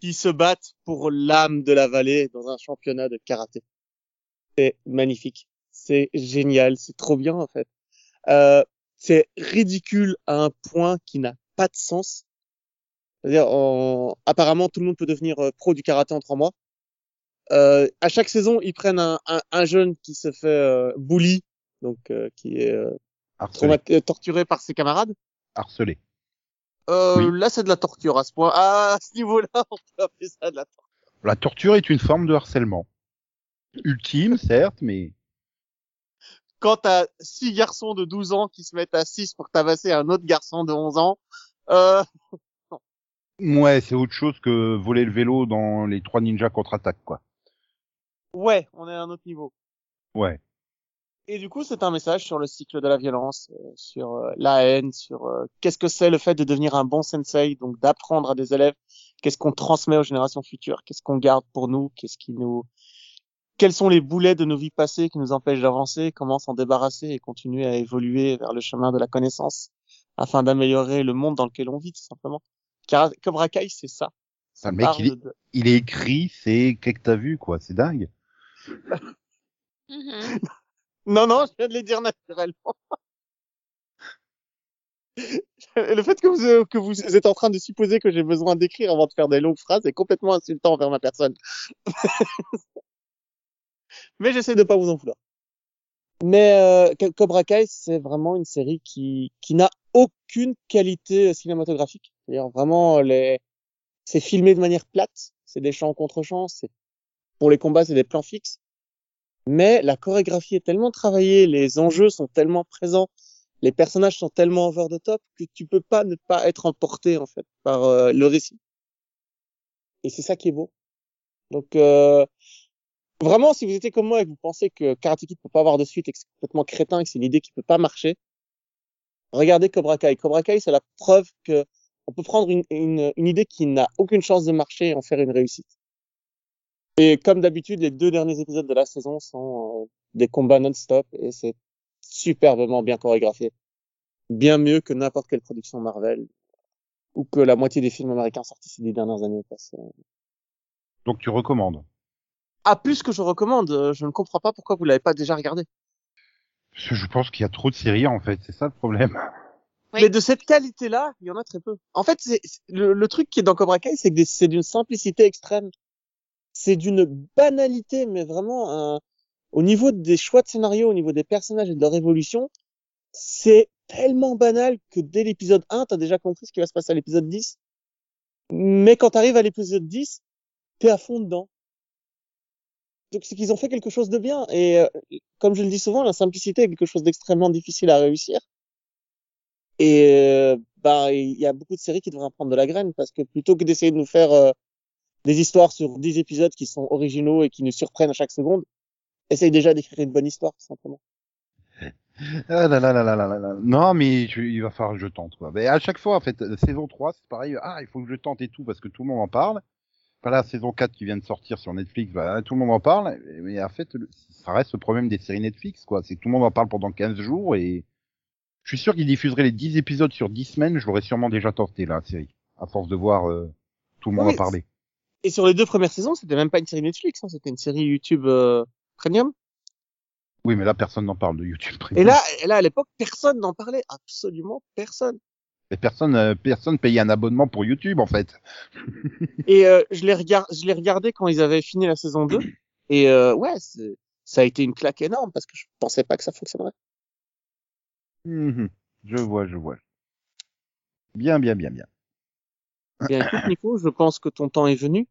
S4: qui se battent pour l'âme de la vallée dans un championnat de karaté. C'est magnifique. C'est génial. C'est trop bien, en fait. Euh, c'est ridicule à un point qui n'a pas de sens. C'est-à-dire, on- apparemment, tout le monde peut devenir pro du karaté en trois mois. Euh, à chaque saison, ils prennent un, un, un jeune qui se fait euh, bully, donc euh, qui est euh, euh, torturé par ses camarades.
S1: Harcelé.
S4: Euh,
S1: Oui.
S4: Là, c'est de la torture à ce point. À ce niveau-là, *laughs* on peut appeler ça de la torture.
S1: La torture est une forme de harcèlement. Ultime, *laughs* certes, mais
S4: Quand t'as six garçons de 12 ans qui se mettent à 6 pour tabasser un autre garçon de 11 ans, euh, *laughs*
S1: Ouais, c'est autre chose que voler le vélo dans les trois ninjas contre-attaque, quoi.
S4: Ouais, on est à un autre niveau.
S1: Ouais.
S4: Et du coup, c'est un message sur le cycle de la violence, euh, sur euh, la haine, sur euh, qu'est-ce que c'est le fait de devenir un bon sensei, donc d'apprendre à des élèves, qu'est-ce qu'on transmet aux générations futures, qu'est-ce qu'on garde pour nous, qu'est-ce qui nous, quels sont les boulets de nos vies passées qui nous empêchent d'avancer, comment s'en débarrasser et continuer à évoluer vers le chemin de la connaissance afin d'améliorer le monde dans lequel on vit, tout simplement. Car Cobra Kai, c'est ça.
S1: Ça, le mec,
S4: de-
S1: il est écrit, c'est qu'est-ce que t'as vu, quoi. C'est dingue.
S3: Mhm. *laughs*
S4: Non, non, je viens de les dire naturellement. *laughs* Le fait que vous, que vous êtes en train de supposer que j'ai besoin d'écrire avant de faire des longues phrases est complètement insultant envers ma personne. *laughs* Mais j'essaie de pas vous en vouloir. Mais euh, Co- Cobra Kai, c'est vraiment une série qui, qui n'a aucune qualité cinématographique. C'est-à-dire vraiment, c'est filmé de manière plate, c'est des champs contre champs, c'est pour les combats, c'est des plans fixes mais la chorégraphie est tellement travaillée, les enjeux sont tellement présents, les personnages sont tellement over the top que tu peux pas ne pas être emporté en fait par euh, le récit. Et c'est ça qui est beau. Donc euh, vraiment, si vous étiez comme moi et que vous pensez que Karate Kid peut pas avoir de suite et que c'est complètement crétin que c'est une idée qui peut pas marcher, regardez Cobra Kai. Cobra Kai, c'est la preuve que on peut prendre une idée qui n'a aucune chance de marcher et en faire une réussite. Et comme d'habitude, les deux derniers épisodes de la saison sont euh, des combats non-stop et c'est superbement bien chorégraphié. Bien mieux que n'importe quelle production Marvel ou que la moitié des films américains sortis ces dix dernières années. Parce que...
S1: Donc tu recommandes.
S4: Ah, plus que je recommande, euh, je ne comprends pas pourquoi vous l'avez pas déjà regardé.
S1: Parce que je pense qu'il y a trop de séries, en fait. C'est ça le problème. *laughs*
S3: Oui.
S4: Mais de cette qualité-là, il y en a très peu. En fait, le, le truc qui est dans Cobra Kai, c'est que c'est d'une simplicité extrême. C'est d'une banalité, mais vraiment, un- au niveau des choix de scénario, au niveau des personnages et de leur évolution, c'est tellement banal que dès l'épisode 1, t'as déjà compris ce qui va se passer à l'épisode 10. Mais quand t'arrives à l'épisode 10, t'es à fond dedans. Donc c'est qu'ils ont fait quelque chose de bien. Et euh, comme je le dis souvent, la simplicité est quelque chose d'extrêmement difficile à réussir. Et euh, bah il y a beaucoup de séries qui devraient en prendre de la graine parce que plutôt que d'essayer de nous faire euh, des histoires sur 10 épisodes qui sont originaux et qui nous surprennent à chaque seconde, essaye déjà d'écrire une bonne histoire tout simplement. *laughs*
S1: Ah là là là là là là là. Non, mais je- il va falloir que je tente, quoi. Mais à chaque fois, en fait, euh, saison 3, c'est pareil. Ah, il faut que je tente et tout parce que tout le monde en parle. Enfin, la saison 4 qui vient de sortir sur Netflix, bah, tout le monde en parle. Mais en fait, le- ça reste le problème des séries Netflix, quoi. C'est que tout le monde en parle pendant 15 jours et je suis sûr qu'ils diffuseraient les 10 épisodes sur 10 semaines. Je l'aurais sûrement déjà tenté, la série. À force de voir euh, tout le monde
S4: Oui,
S1: en parler.
S4: Et sur les deux premières saisons, c'était même pas une série Netflix, hein, c'était une série YouTube euh, Premium.
S1: Oui, mais là, personne n'en parle de YouTube.
S4: Et
S1: Premium.
S4: là, et là à l'époque, personne n'en parlait, absolument personne.
S1: Mais personne, euh, personne payait un abonnement pour YouTube, en fait. *laughs*
S4: Et euh, je l'ai je l'ai regardé quand ils avaient fini la saison 2 et euh, ouais, ça a été une claque énorme parce que je pensais pas que ça fonctionnerait.
S1: Mhm. Je vois, je vois. Bien, bien, bien, bien.
S4: Bien écoute Nico, je pense que ton temps est venu.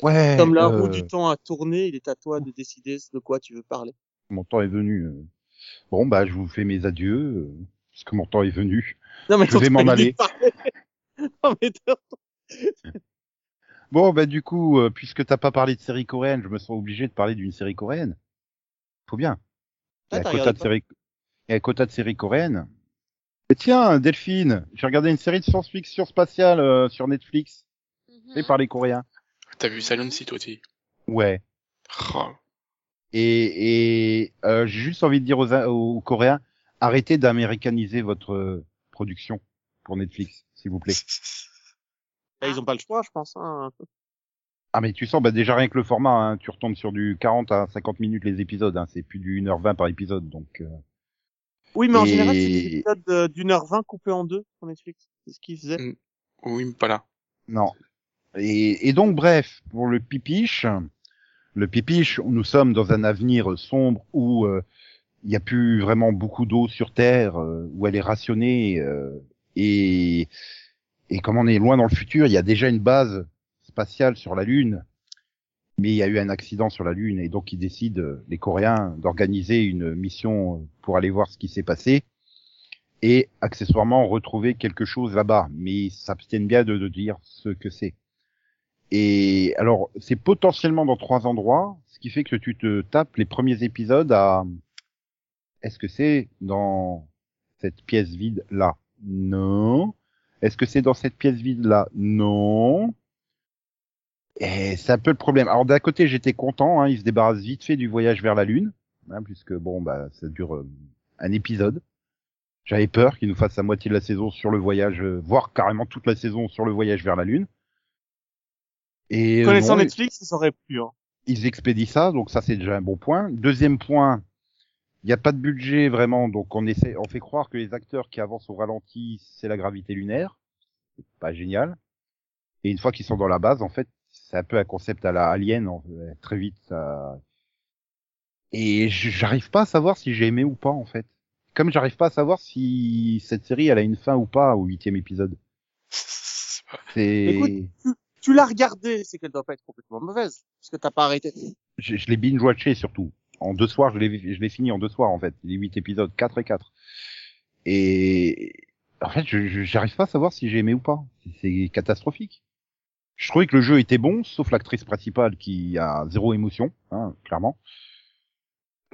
S1: Ouais.
S4: Comme la
S1: euh,
S4: roue du temps a tourné, il est à toi de décider de quoi tu veux parler.
S1: Mon temps est venu. euh. Bon, bah, je vous fais mes adieux, euh, parce que mon temps est venu.
S4: Non mais
S1: Je vais m'en aller. *laughs*
S4: non mais
S1: Bon, bah, du coup, euh, puisque t'as pas parlé de série coréenne, je me sens obligé de parler d'une série coréenne. Faut bien. Il y a un quota de série, il y a un quota de série coréenne. Et tiens, Delphine, j'ai regardé une série de science-fiction spatiale euh, sur Netflix,
S3: Mhm.
S1: fait par les Coréens.
S2: T'as vu Silent Sea, toi aussi?
S1: Ouais.
S2: Oh.
S1: Et, et euh, j'ai juste envie de dire aux, aux Coréens, arrêtez d'américaniser votre euh, production pour Netflix, s'il vous plaît.
S4: Là, *laughs* ils ont pas le choix, je pense. Hein.
S1: Ah mais tu sens, bah déjà rien que le format, hein, tu retombes sur du 40 à 50 minutes les épisodes, hein, c'est plus du 1h20 par épisode, donc... euh,
S4: Oui, mais en
S1: Et-
S4: général, c'est des épisodes de- d'une heure vingt coupés en deux sur Netflix. C'est ce qu'ils faisaient.
S2: Oui, mais pas là.
S1: Non. Et, et donc bref, pour le pipiche, le pipiche, nous sommes dans un avenir sombre où euh, il n'y a plus vraiment beaucoup d'eau sur Terre, euh, où elle est rationnée, euh, et, et comme on est loin dans le futur, il y a déjà une base spatiale sur la Lune, mais il y a eu un accident sur la Lune, et donc ils décident, euh, les Coréens, d'organiser une mission pour aller voir ce qui s'est passé. et accessoirement retrouver quelque chose là-bas, mais ils s'abstiennent bien de, de dire ce que c'est. Et alors, c'est potentiellement dans trois endroits, ce qui fait que tu te tapes les premiers épisodes à... Est-ce que c'est dans cette pièce vide là Non. Est-ce que c'est dans cette pièce vide là Non. Et c'est un peu le problème. Alors d'un côté, j'étais content, hein, ils se débarrassent vite fait du voyage vers la Lune, hein, puisque bon, bah, ça dure euh, un épisode. J'avais peur qu'ils nous fassent la moitié de la saison sur le voyage, euh, voire carrément toute la saison sur le voyage vers la Lune. Et euh,
S4: Connaissant Netflix, ça aurait pu. Hein.
S1: ils expédient ça, donc ça c'est déjà un bon point. Deuxième point, il n'y a pas de budget vraiment, donc on essaie, on fait croire que les acteurs qui avancent au ralenti, c'est la gravité lunaire. C'est pas génial. Et une fois qu'ils sont dans la base, en fait, c'est un peu un concept à la Alien, en- très vite ça. Et j'arrive pas à savoir si j'ai aimé ou pas en fait. Comme j'arrive pas à savoir si cette série elle a une fin ou pas au huitième épisode.
S2: C'est pas- *laughs*
S1: C'est,
S4: Écoute, Tu l'as regardé, c'est qu'elle doit pas être complètement mauvaise, parce que t'as pas arrêté.
S1: je, l'ai binge watché surtout. En deux soirs, je l'ai, fini en deux soirs en fait. Les huit épisodes, quatre et quatre. Et en fait, je, j'arrive pas à savoir si j'ai aimé ou pas. C'est catastrophique. Je trouvais que le jeu était bon, sauf l'actrice principale qui a zéro émotion, hein, clairement.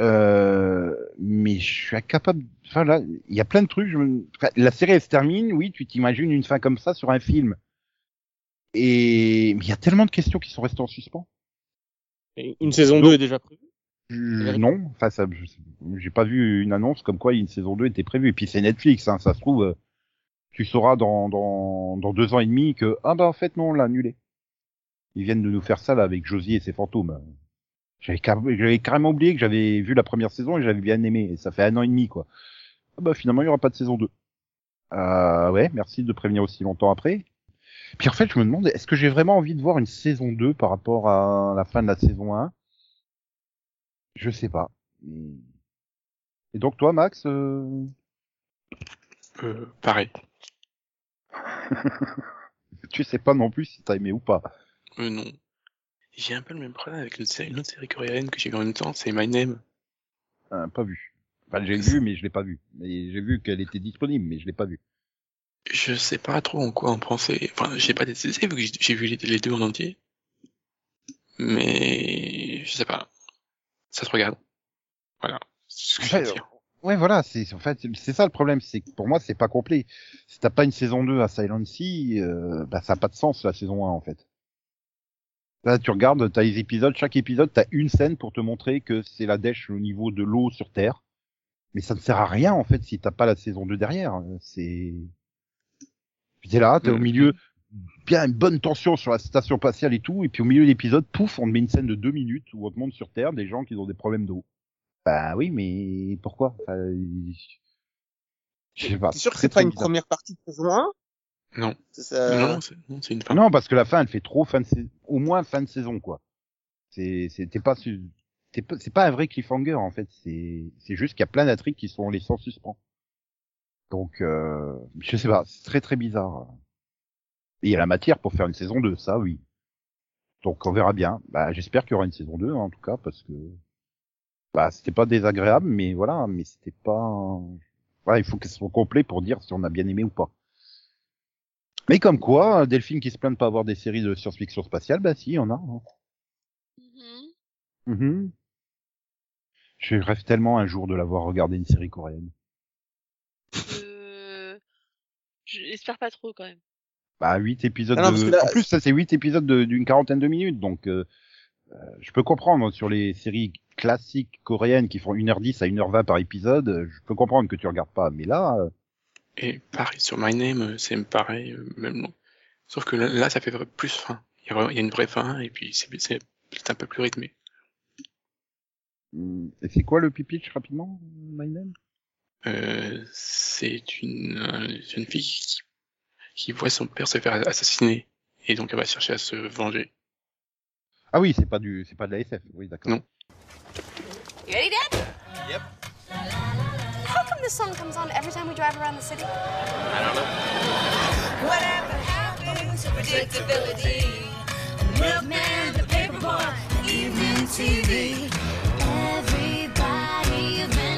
S1: Euh, mais je suis incapable. Enfin là, il y a plein de trucs. Je me... la série elle se termine, oui, tu t'imagines une fin comme ça sur un film. Et mais il y a tellement de questions qui sont restées en suspens.
S4: Et Une saison 2 est déjà prévue?
S1: Je- non, enfin ça, j'ai pas vu une annonce comme quoi une saison 2 était prévue. Et puis c'est Netflix, hein, ça se trouve, euh, tu sauras dans, dans, dans deux ans et demi que ah bah en fait non, on l'a annulé. Ils viennent de nous faire ça là avec Josie et ses fantômes. J'avais car- j'avais carrément oublié que j'avais vu la première saison et j'avais bien aimé. Et ça fait un an et demi quoi. Ah bah finalement il y aura pas de saison 2. Euh, ouais, merci de prévenir aussi longtemps après. Puis en fait je me demande est-ce que j'ai vraiment envie de voir une saison 2 par rapport à la fin de la saison 1 je sais pas. Et donc toi, Max, euh...
S2: Euh, pareil. *laughs*
S1: tu sais pas non plus si t'as aimé ou pas.
S2: Euh, non. J'ai un peu le même problème avec une, série, une autre série coréenne que j'ai vu en même temps, c'est My Name.
S1: Euh, pas vu. Enfin, j'ai vu, mais je l'ai pas vu. Mais j'ai vu qu'elle était disponible, mais je l'ai pas vu.
S2: Je sais pas trop en quoi en penser. Enfin, j'ai pas décidé vu que j'ai- vu les, deux en entier. Mais je sais pas. Ça se regarde. Voilà. C'est ce que je dire.
S1: Ouais, voilà, c'est en fait c'est- c'est ça le problème, c'est que pour moi c'est pas complet. Si t'as pas une saison 2 à Silent Sea, euh, bah ça a pas de sens la saison 1 en fait. Là, tu regardes, t'as les épisodes, chaque épisode, t'as une scène pour te montrer que c'est la dèche au niveau de l'eau sur Terre. Mais ça ne sert à rien en fait si t'as pas la saison 2 derrière. C'est t'es là, t'es au
S2: Mhm.
S1: milieu, bien une bonne tension sur la station spatiale et tout, et puis au milieu de l'épisode, pouf, on te met une scène de deux minutes où on te montre sur Terre des gens qui ont des problèmes d'eau. Bah oui, mais pourquoi? Il- Je sais pas.
S4: T'es sûr que c'est pas une
S1: bizarre.
S4: première partie de saison 1
S2: Non.
S4: C'est ça.
S2: Non, c'est c'est une fin.
S1: Non, parce que la fin, elle fait trop fin de saison, au moins fin de saison, quoi. C'est, c'est, t'es pas, su- t'es pas, c'est pas un vrai cliffhanger, en fait. C'est, c'est juste qu'il y a plein d'intrigues qui sont laissées en suspens. Donc, euh, je sais pas, c'est très très bizarre. Et il y a la matière pour faire une saison 2, ça, oui. Donc, on verra bien. Bah, j'espère qu'il y aura une saison 2, hein, en tout cas, parce que, bah, c'était pas désagréable, mais voilà, mais c'était pas, voilà, il faut qu'elle soit complet pour dire si on a bien aimé ou pas. Mais comme quoi, Delphine qui se plaint de pas avoir des séries de science-fiction spatiale, bah si, en a. hein.
S3: Mhm.
S1: Mhm. Je rêve tellement un jour de l'avoir regardé une série coréenne.
S3: Euh, J'espère pas trop quand même.
S1: Bah, huit épisodes
S4: Ah non, parce
S1: de...
S4: que là-
S1: En plus, ça, c'est huit épisodes de- d'une quarantaine de minutes, donc euh, euh, je peux comprendre sur les séries classiques coréennes qui font 1h10 à 1h20 par épisode, je peux comprendre que tu regardes pas, mais là, euh,
S2: Et pareil, sur My Name, c'est pareil, euh, même long. Sauf que là, là, ça fait plus fin. Il y, a, y une vraie fin, et puis c'est un peu plus rythmé.
S1: hum, et c'est quoi le pitch rapidement, My Name?
S2: Euh, c'est une euh, jeune fille qui, qui voit son père se faire assassiner, et donc elle va chercher à se venger.
S1: Ah oui, c'est pas du, c'est pas de la SF, oui, d'accord.
S2: Non.
S7: You ready, Dad? Yep. How come this song comes on every time we drive around the city?
S6: Whatever happens to predictability. Milkman, the paperboy, evening TV.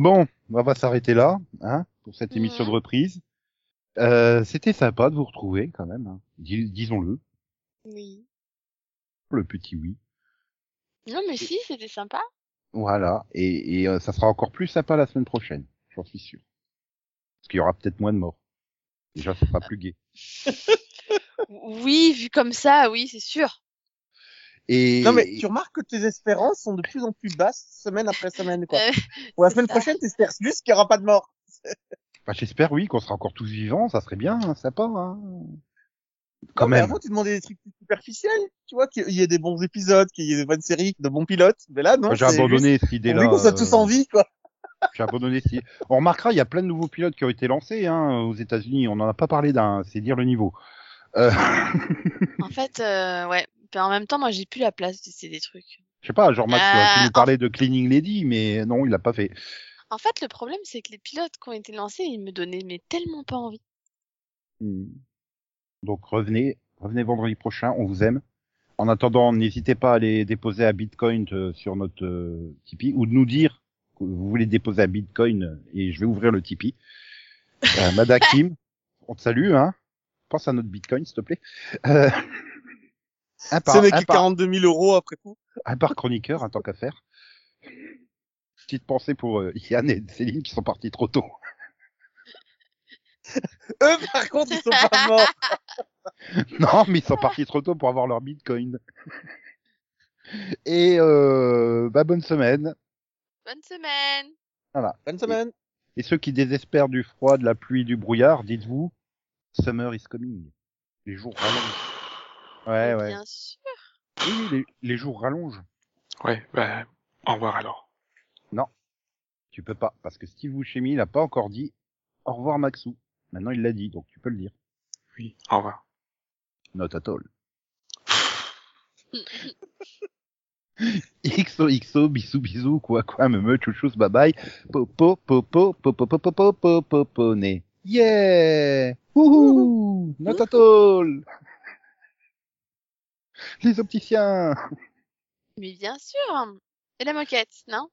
S1: Bon, on va s'arrêter là, hein, pour cette émission de reprise. Euh, C'était sympa de vous retrouver quand même, hein. Dis- disons-le,
S3: Oui.
S1: le petit oui.
S3: Non, mais si, c'était sympa.
S1: Voilà, et, et euh, ça sera encore plus sympa la semaine prochaine, j'en suis sûr. Parce qu'il y aura peut-être moins de morts. Déjà, ça sera plus gai. *laughs*
S3: Oui, vu comme ça, oui, c'est sûr.
S1: Et
S4: Non, mais tu remarques que tes espérances sont de plus en plus basses semaine après semaine, quoi.
S3: Euh,
S4: Pour la
S3: c'est
S4: semaine
S3: ça.
S4: prochaine, t'espères juste qu'il y aura pas de mort. *laughs*
S1: bah, j'espère oui qu'on sera encore tous vivants, ça serait bien, hein, sympa. Hein. Quand
S4: Non,
S1: même.
S4: avant, tu demandais des trucs plus superficiels, tu vois, qu'il y ait des bons épisodes, qu'il y ait des bonnes séries, de bons pilotes. Mais là, non.
S1: J'ai *laughs* abandonné cette idée-là.
S4: Qu'on soit tous
S1: euh,
S4: en vie, quoi.
S1: J'ai abandonné. Si... On remarquera, il y a plein de nouveaux pilotes qui ont été lancés hein, aux États-Unis. On n'en a pas parlé d'un, c'est dire le niveau. Euh, *laughs*
S3: En fait, euh, ouais. Puis en même temps, moi, j'ai plus la place d'essayer des trucs.
S1: je sais pas, genre Max tu
S3: Euh,
S1: nous parler de Cleaning Lady, mais non, il l'a pas fait.
S3: En fait, le problème, c'est que les pilotes qui ont été lancés, ils me donnaient mais tellement pas envie.
S1: Hmm. Donc revenez, revenez vendredi prochain, on vous aime. En attendant, n'hésitez pas à les déposer à Bitcoin euh, sur notre euh, Tipeee ou de nous dire que vous voulez déposer à Bitcoin euh, et je vais ouvrir le Tipeee. Euh, Madakim, *laughs* on te salue, hein. Pense à notre Bitcoin, s'il te plaît. Un par,
S4: Ce n'est
S1: un
S4: que
S1: par-
S4: 42 000 euros après tout.
S1: un par chroniqueur, un tant qu'à faire. Petite pensée pour euh, Yann et Céline qui sont partis trop tôt. *laughs*
S4: Eux, par contre, ils sont pas morts. *laughs*
S1: Non, mais ils sont partis trop tôt pour avoir leur bitcoin. Et euh, bah, bonne semaine.
S3: Bonne semaine.
S4: Bonne semaine.
S1: Et ceux qui désespèrent du froid, de la pluie, du brouillard, dites-vous, summer is coming. Les jours rallongent. Ouais, ouais.
S3: Bien sûr.
S1: Oui, oui, les, les jours rallongent.
S2: Ouais, bah, au revoir alors.
S1: Tu peux pas, parce que Steve Buscemi, il a pas encore dit au revoir Maxou. Maintenant, il l'a dit, donc tu peux le dire.
S2: Oui, au revoir.
S1: Not at all. XOXO, bisous bisous, quoi quoi, me me, chouchous, bye bye, popo, popo, popo, popo, popo, popo, né. Yeah! Wouhou! Not at all! Les opticiens!
S3: Mais bien sûr. Et la moquette, non?